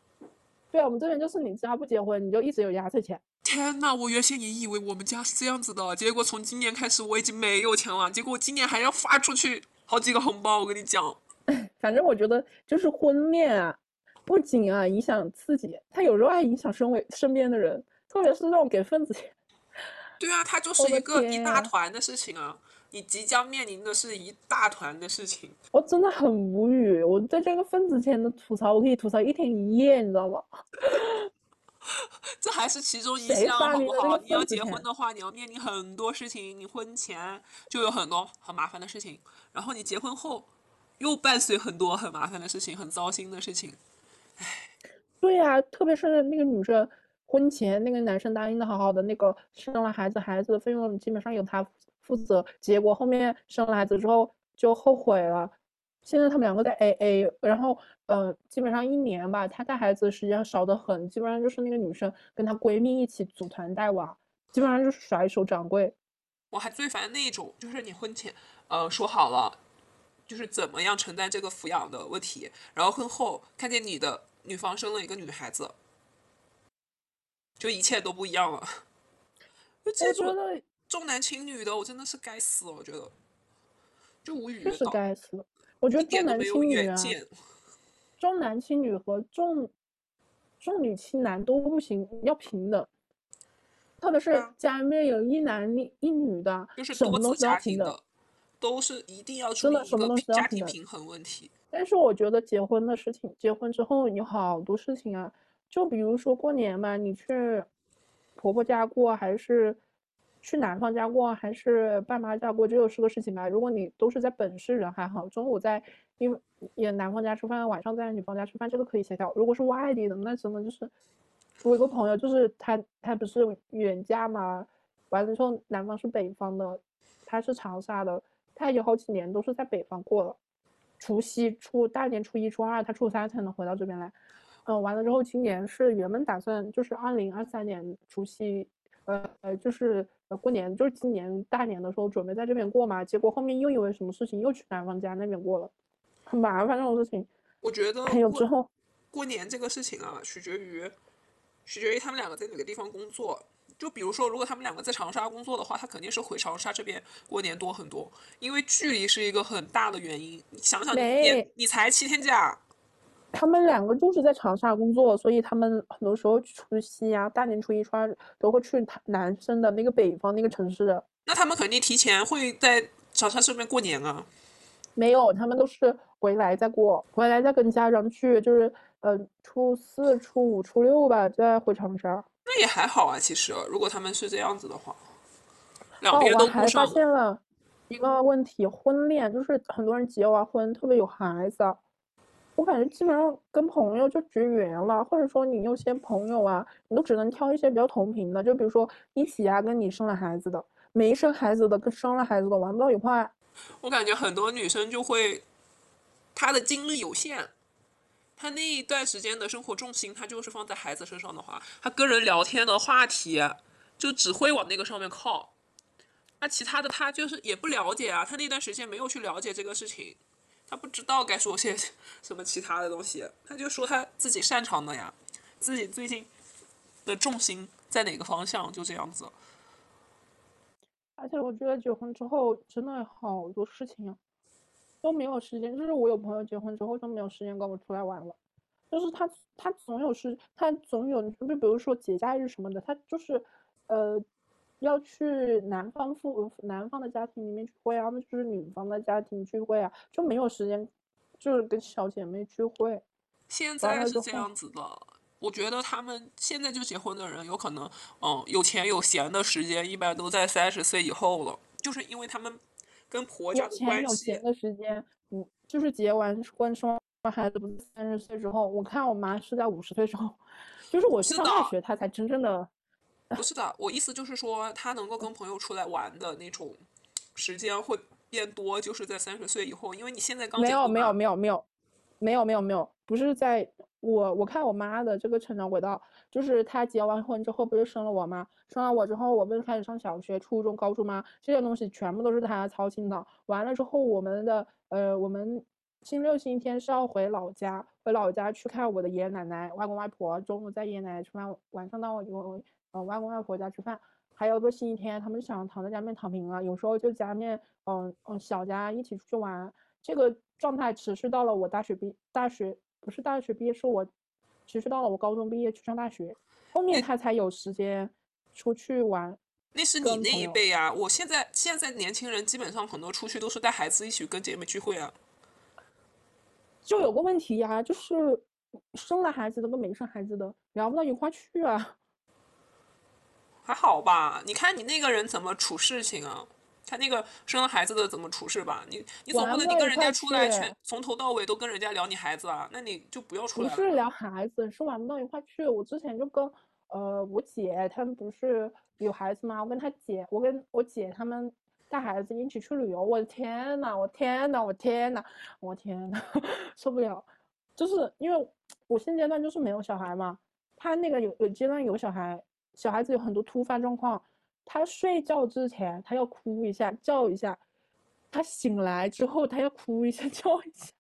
对，我们这边就是你只要不结婚，你就一直有压岁钱。天呐，我原先也以为我们家是这样子的，结果从今年开始我已经没有钱了，结果今年还要发出去好几个红包，我跟你讲。反正我觉得就是婚恋啊，不仅啊影响自己，他有时候还影响身为身边的人，特别是那种给份子钱。对啊，他就是一个一大团的事情啊。你即将面临的是一大团的事情。我真的很无语，我对这个份子钱的吐槽，我可以吐槽一天一夜，你知道吗？这还是其中一项，好不好？你要结婚的话，你要面临很多事情。你婚前就有很多很麻烦的事情，然后你结婚后又伴随很多很麻烦的事情，很糟心的事情。唉对呀、特别是那个女生婚前那个男生答应的好好的，那个生了孩子，孩子的费用基本上由他负负责，结果后面生了孩子之后就后悔了。现在他们两个在 AA，然后呃，基本上一年吧，他带孩子的时间少得很，基本上就是那个女生跟她闺蜜一起组团带娃，基本上就是甩手掌柜。我还最烦那一种，就是你婚前呃说好了，就是怎么样承担这个抚养的问题，然后婚后看见你的女方生了一个女孩子，就一切都不一样了。就这我觉得重男轻女的，我真的是该死了，我觉得就无语确实该死。我觉得重男轻女啊。重男轻女和重重女轻男都不行，要平等。特别是啊家里面有一男一一女的，就是什么都多子是要平等。家庭的，都是一定要处真理一个的什么东西都要平衡问题。但是我觉得结婚的事情，结婚之后有好多事情啊，就比如说过年嘛，你去婆婆家过，还是去男方家过，还是爸妈家过，这又是个事情吧。如果你都是在本市人还好，中午在因为也男方家吃饭，晚上在女方家吃饭，这个可以协调。如果是外地的，那真的就是我有个朋友，就是他他不是远嫁嘛，完了之后男方是北方的，他是长沙的，他有好几年都是在北方过了。除夕、初大年初一、初二，他初三才能回到这边来。嗯，完了之后，今年是原本打算就是二零二三年除夕，呃呃，就是过年，就是今年大年的时候准备在这边过嘛，结果后面又因为什么事情又去男方家那边过了，很麻烦这种事情。我觉得还有之后，过年这个事情啊，取决于取决于他们两个在哪个地方工作。就比如说，如果他们两个在长沙工作的话，他肯定是回长沙这边过年多很多，因为距离是一个很大的原因。你想想，你你才七天假，他们两个就是在长沙工作，所以他们很多时候除夕啊、大年初一、初二都会去他男生的那个北方那个城市的。那他们肯定提前会在长沙这边过年啊。没有，他们都是回来再过，回来再跟家长去，就是呃初四、初五、初六吧，再回长沙。那也还好啊，其实如果他们是这样子的话，两哦，边我还发。现了一个问题，婚恋就是很多人结完婚特别有孩子啊，我感觉基本上跟朋友就绝缘了，或者说你有些朋友啊，你都只能挑一些比较同频的，就比如说一起啊，跟你生了孩子的，没生孩子的跟生了孩子的玩不到一块。我感觉很多女生就会，她的精力有限，她那一段时间的生活重心，她就是放在孩子身上的话，她跟人聊天的话题就只会往那个上面靠。那其他的她就是也不了解啊，她那段时间没有去了解这个事情，他不知道该说些什么其他的东西，他就说他自己擅长的呀，自己最近的重心在哪个方向，就这样子。而且我觉得结婚之后真的好多事情啊，都没有时间。就是我有朋友结婚之后就没有时间跟我出来玩了，就是他他总有事，他总有就比如说节假日什么的，他就是呃要去男方父男方的家庭里面聚会啊，那就是女方的家庭聚会啊，就没有时间就是跟小姐妹聚会。现在是这样子的，我觉得他们现在就结婚的人，有可能，嗯，有钱有闲的时间，一般都在三十岁以后了，就是因为他们跟婆家有钱的关系有闲，的时间，嗯，就是结完婚生完孩子不是三十岁之后，我看我妈是在五十岁之后，就是我去上大学，她才真正的不是的，我意思就是说，他能够跟朋友出来玩的那种时间会变多，就是在三十岁以后，因为你现在刚没有没有没有没有没有没有没有，不是在我我看我妈的这个成长轨道，就是她结完婚之后不是生了我吗？生了我之后，我不是开始上小学、初中、高中吗？这些东西全部都是她操心的。完了之后，我们的呃，我们星期六、星期天是要回老家，回老家去看我的爷爷奶奶、外公外婆。中午在爷爷奶奶吃饭，晚上到我我呃外公外婆家吃饭。还有个星期天，他们想躺在家里面躺平了，有时候就家里面嗯嗯小家一起出去玩。这个状态持续到了我大学毕大学不是大学毕业，是我持续到了我高中毕业去上大学，后面他才有时间出去玩。那是你那一辈啊！我现在现在年轻人基本上很多出去都是带孩子一起跟姐妹聚会啊。就有个问题呀，就是生了孩子的跟没生孩子的聊不到一块去啊。还好吧？你看你那个人怎么处事情啊？他那个生了孩子的怎么处事吧？你你总不能你跟人家出来全从头到尾都跟人家聊你孩子啊？那你就不要出来。不是聊孩子，是玩不到一块去。我之前就跟呃我姐他们不是有孩子吗？我跟他姐，我跟我姐他们带孩子一起去旅游。我的天呐，我天呐，我天呐，我天呐，受不了。就是因为我现阶段就是没有小孩嘛，他那个有有阶段有小孩，小孩子有很多突发状况。他睡觉之前，他要哭一下叫一下；他醒来之后，他要哭一下 叫一下。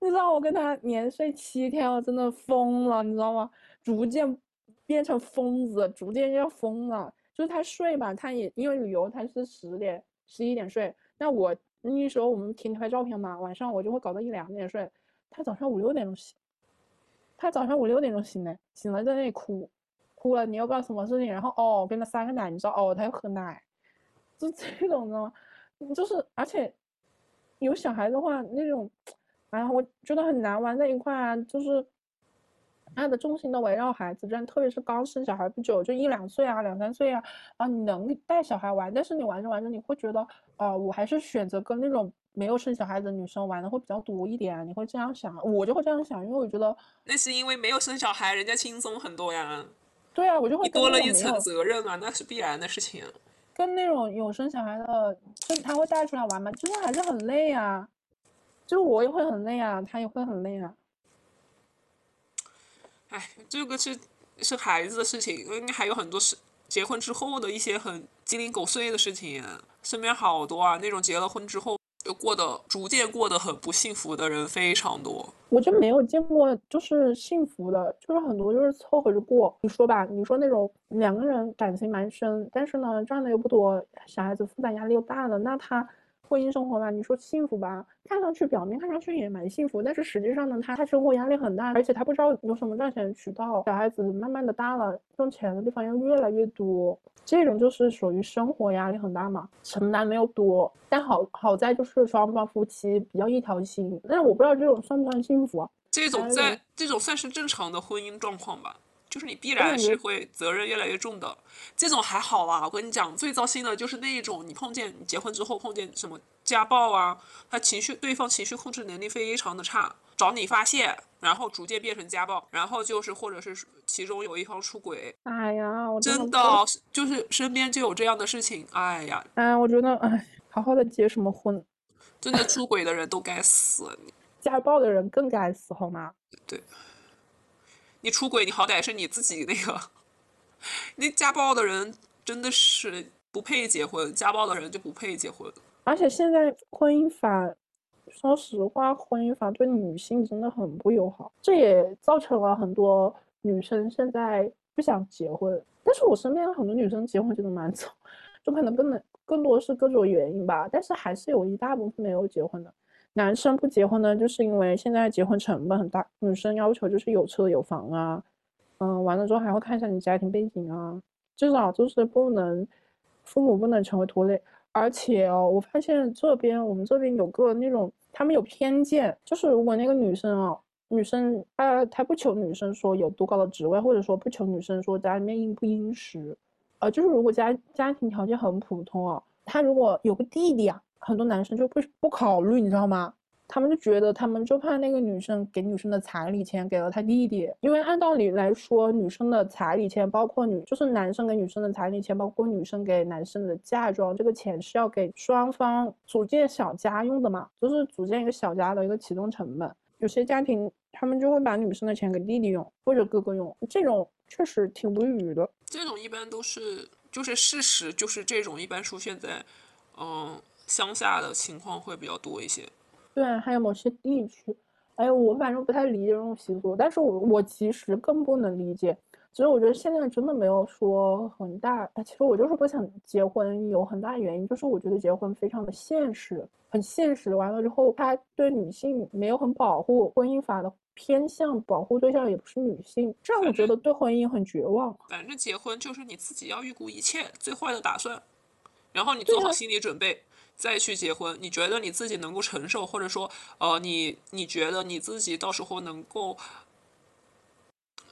你知道我跟他连睡七天，我真的疯了，你知道吗？逐渐变成疯子，逐渐要疯了。就是他睡吧，他也因为旅游，他是十点、十一点睡。那我那时候我们天天拍照片嘛，晚上我就会搞到一两点睡。他早上五六点钟醒，他早上五六点钟醒的，醒了在那里哭。哭了，你又不知道什么事情？然后哦，跟他塞个奶，你知道哦，他要喝奶，就这种，知道吗？就是而且有小孩的话，那种，哎呀，我觉得很难玩在一块啊。就是他的重心都围绕孩子，这样，特别是刚生小孩不久，就一两岁啊，两三岁啊，啊，你能带小孩玩，但是你玩着玩着，你会觉得，啊，我还是选择跟那种没有生小孩的女生玩的会比较多一点。你会这样想，我就会这样想，因为我觉得那是因为没有生小孩，人家轻松很多呀。对啊，我就会多了一层责任啊，那是必然的事情。跟那种有生小孩的，就他会带出来玩嘛，就是还是很累啊。就是我也会很累啊，他也会很累啊。哎，这个是是孩子的事情，应该还有很多是结婚之后的一些很鸡零狗碎的事情，身边好多啊，那种结了婚之后。就过得逐渐过得很不幸福的人非常多，我就没有见过就是幸福的，就是很多就是凑合着过。你说吧，你说那种两个人感情蛮深，但是呢赚的又不多，小孩子负担压力又大了，那他。婚姻生活吧，你说幸福吧，看上去表面看上去也蛮幸福，但是实际上呢，他他生活压力很大，而且他不知道有什么赚钱渠道。小孩子慢慢的大了，挣钱的地方又越来越多，这种就是属于生活压力很大嘛，承担的又多。但好好在就是双方夫妻比较一条心，但是我不知道这种算不算幸福啊？这种在这种算是正常的婚姻状况吧。就是你必然是会责任越来越重的，这种还好啦。我跟你讲，最糟心的就是那一种，你碰见你结婚之后碰见什么家暴啊，他情绪对方情绪控制能力非常的差，找你发泄，然后逐渐变成家暴，然后就是或者是其中有一方出轨。哎呀，我真的就是身边就有这样的事情。哎呀，哎，我觉得哎，好好的结什么婚？真的出轨的人都该死，家暴的人更该死，好吗？对。你出轨，你好歹是你自己那个。那家暴的人真的是不配结婚，家暴的人就不配结婚。而且现在婚姻法，说实话，婚姻法对女性真的很不友好，这也造成了很多女生现在不想结婚。但是我身边很多女生结婚结的蛮早，就可能不能更多是各种原因吧。但是还是有一大部分没有结婚的。男生不结婚呢，就是因为现在结婚成本很大。女生要求就是有车有房啊，嗯，完了之后还会看一下你家庭背景啊，至少就是不能父母不能成为拖累。而且哦，我发现这边我们这边有个那种，他们有偏见，就是如果那个女生啊，女生呃，她不求女生说有多高的职位，或者说不求女生说家里面殷不殷实，呃，就是如果家家庭条件很普通哦，她如果有个弟弟啊。很多男生就不不考虑，你知道吗？他们就觉得，他们就怕那个女生给女生的彩礼钱给了他弟弟，因为按道理来说，女生的彩礼钱，包括女就是男生给女生的彩礼钱，包括女生给男生的嫁妆，这个钱是要给双方组建小家用的嘛，就是组建一个小家的一个启动成本。有些家庭他们就会把女生的钱给弟弟用或者哥哥用，这种确实挺无语的。这种一般都是就是事实，就是这种一般出现在，嗯。乡下的情况会比较多一些，对，还有某些地区，哎，我反正不太理解这种习俗，但是我我其实更不能理解，其实我觉得现在真的没有说很大，其实我就是不想结婚，有很大原因就是我觉得结婚非常的现实，很现实，完了之后他对女性没有很保护，婚姻法的偏向保护对象也不是女性，这样我觉得对婚姻很绝望。反正结婚就是你自己要预估一切最坏的打算，然后你做好心理准备再去结婚。你觉得你自己能够承受，或者说呃你你觉得你自己到时候能够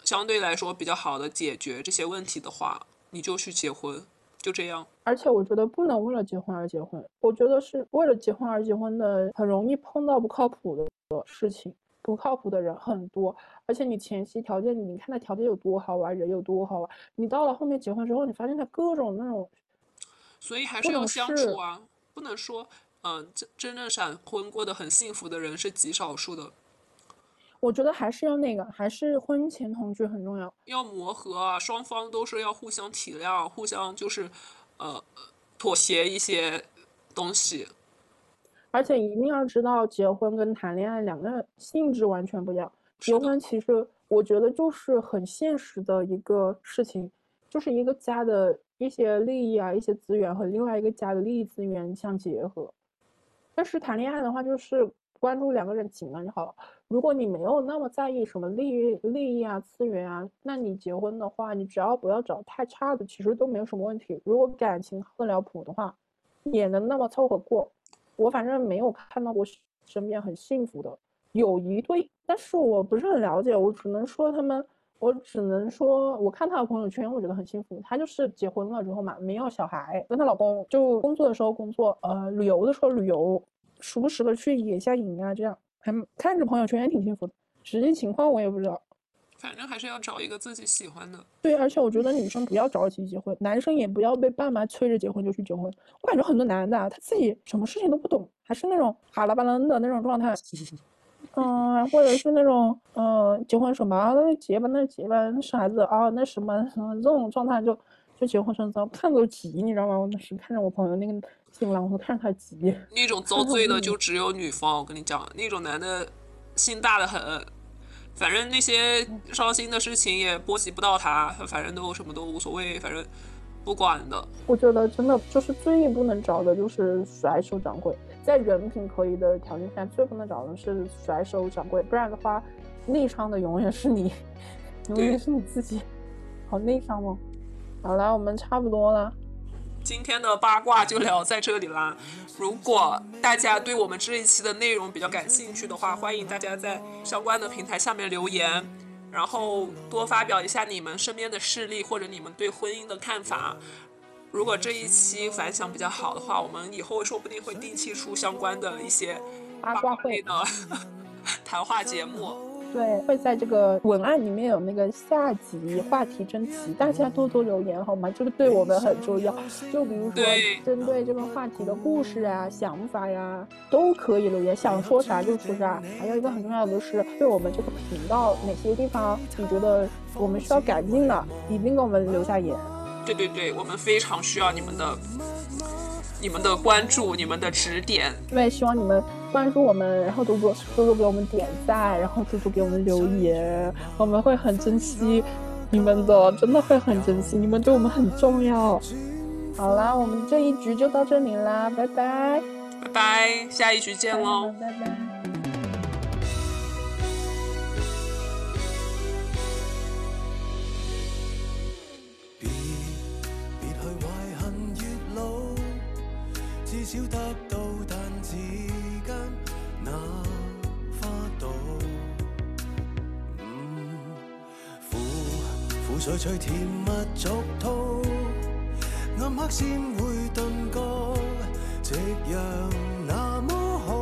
相对来说比较好的解决这些问题的话，你就去结婚，就这样。而且我觉得不能为了结婚而结婚，我觉得是为了结婚而结婚的，很容易碰到不靠谱的事情，不靠谱的人很多。而且你前期条件，你看他条件有多好啊，人有多好啊，你到了后面结婚之后，你发现他各种那种，所以还是要相处啊，不能说，嗯，真真正闪婚过得很幸福的人是极少数的。我觉得还是要那个，还是婚前同居很重要，要磨合啊，双方都是要互相体谅，互相就是，呃，妥协一些东西。而且一定要知道，结婚跟谈恋爱两个性质完全不一样。结婚其实我觉得就是很现实的一个事情，就是一个家的一些利益啊、一些资源和另外一个家的利益资源相结合。但是谈恋爱的话，就是关注两个人情感就好了。如果你没有那么在意什么利益、利益啊、资源啊，那你结婚的话，你只要不要找太差的，其实都没有什么问题。如果感情靠得了谱的话，也能那么凑合过。我反正没有看到过身边很幸福的，有一对，但是我不是很了解，我只能说他们，我只能说我看她的朋友圈，我觉得很幸福。她就是结婚了之后嘛，没有小孩，跟她老公就工作的时候工作，呃，旅游的时候旅游，时不时的去野下营啊，这样。还看着朋友圈也挺幸福的，实际情况我也不知道。反正还是要找一个自己喜欢的。对，而且我觉得女生不要着急结婚，男生也不要被爸妈催着结婚就去结婚。我感觉很多男的他自己什么事情都不懂，还是那种哈拉巴楞的那种状态。嗯，或者是那种嗯，结婚什么啊那结吧，那结吧，生孩子啊，那什么什么这种状态就就结婚生子，看着急，你知道吗？我当时看着我朋友那个。新郎，我都看着他急。那种遭罪的就只有女方，我跟你讲，那种男的心大的很，反正那些伤心的事情也波及不到他，反正都什么都无所谓，反正不管的。我觉得真的就是最不能找的就是甩手掌柜，在人品可以的条件下，最不能找的是甩手掌柜，不然的话，内伤的永远是你，永远是你自己，好内伤哦。好了，我们差不多了。今天的八卦就聊在这里啦。如果大家对我们这一期的内容比较感兴趣的话，欢迎大家在相关的平台下面留言，然后多发表一下你们身边的事例或者你们对婚姻的看法。如果这一期反响比较好的话，我们以后说不定会定期出相关的一些八卦会的 谈话节目。对，会在这个文案里面有那个下集话题征集，大家多多留言好吗？这个对我们很重要。就比如说针对这个话题的故事啊、想法呀，都可以留言，想说啥就说啥。还有一个很重要的是，对我们这个频道哪些地方你觉得我们需要改进的，一定给我们留下言。对对对，我们非常需要你们的。你们的关注，你们的指点，对，希望你们关注我们，然后多多多多给我们点赞，然后多多给我们留言，我们会很珍惜你们的，真的会很珍惜，你们对我们很重要。好啦，我们这一局就到这里啦，拜拜，拜拜，下一局见喽，拜拜。苦水水甜蜜俗套，暗黑先会顿觉，夕阳那么好。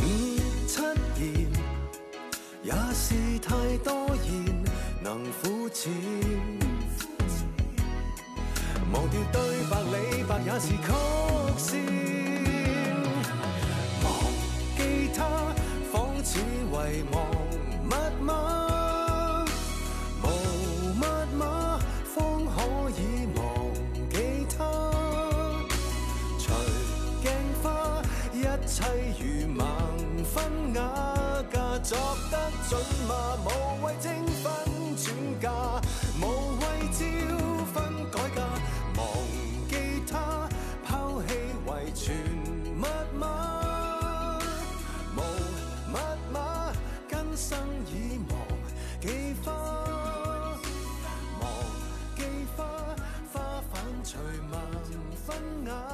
五七言也是太多言，能肤浅。忘掉对白，李白也是曲线。忘记他，仿似遗忘分雅嫁作得准吗无谓征婚转嫁无谓招婚改嫁忘记他抛弃遗传密码无密码根生已忘记花忘记花花瓣随盲婚哑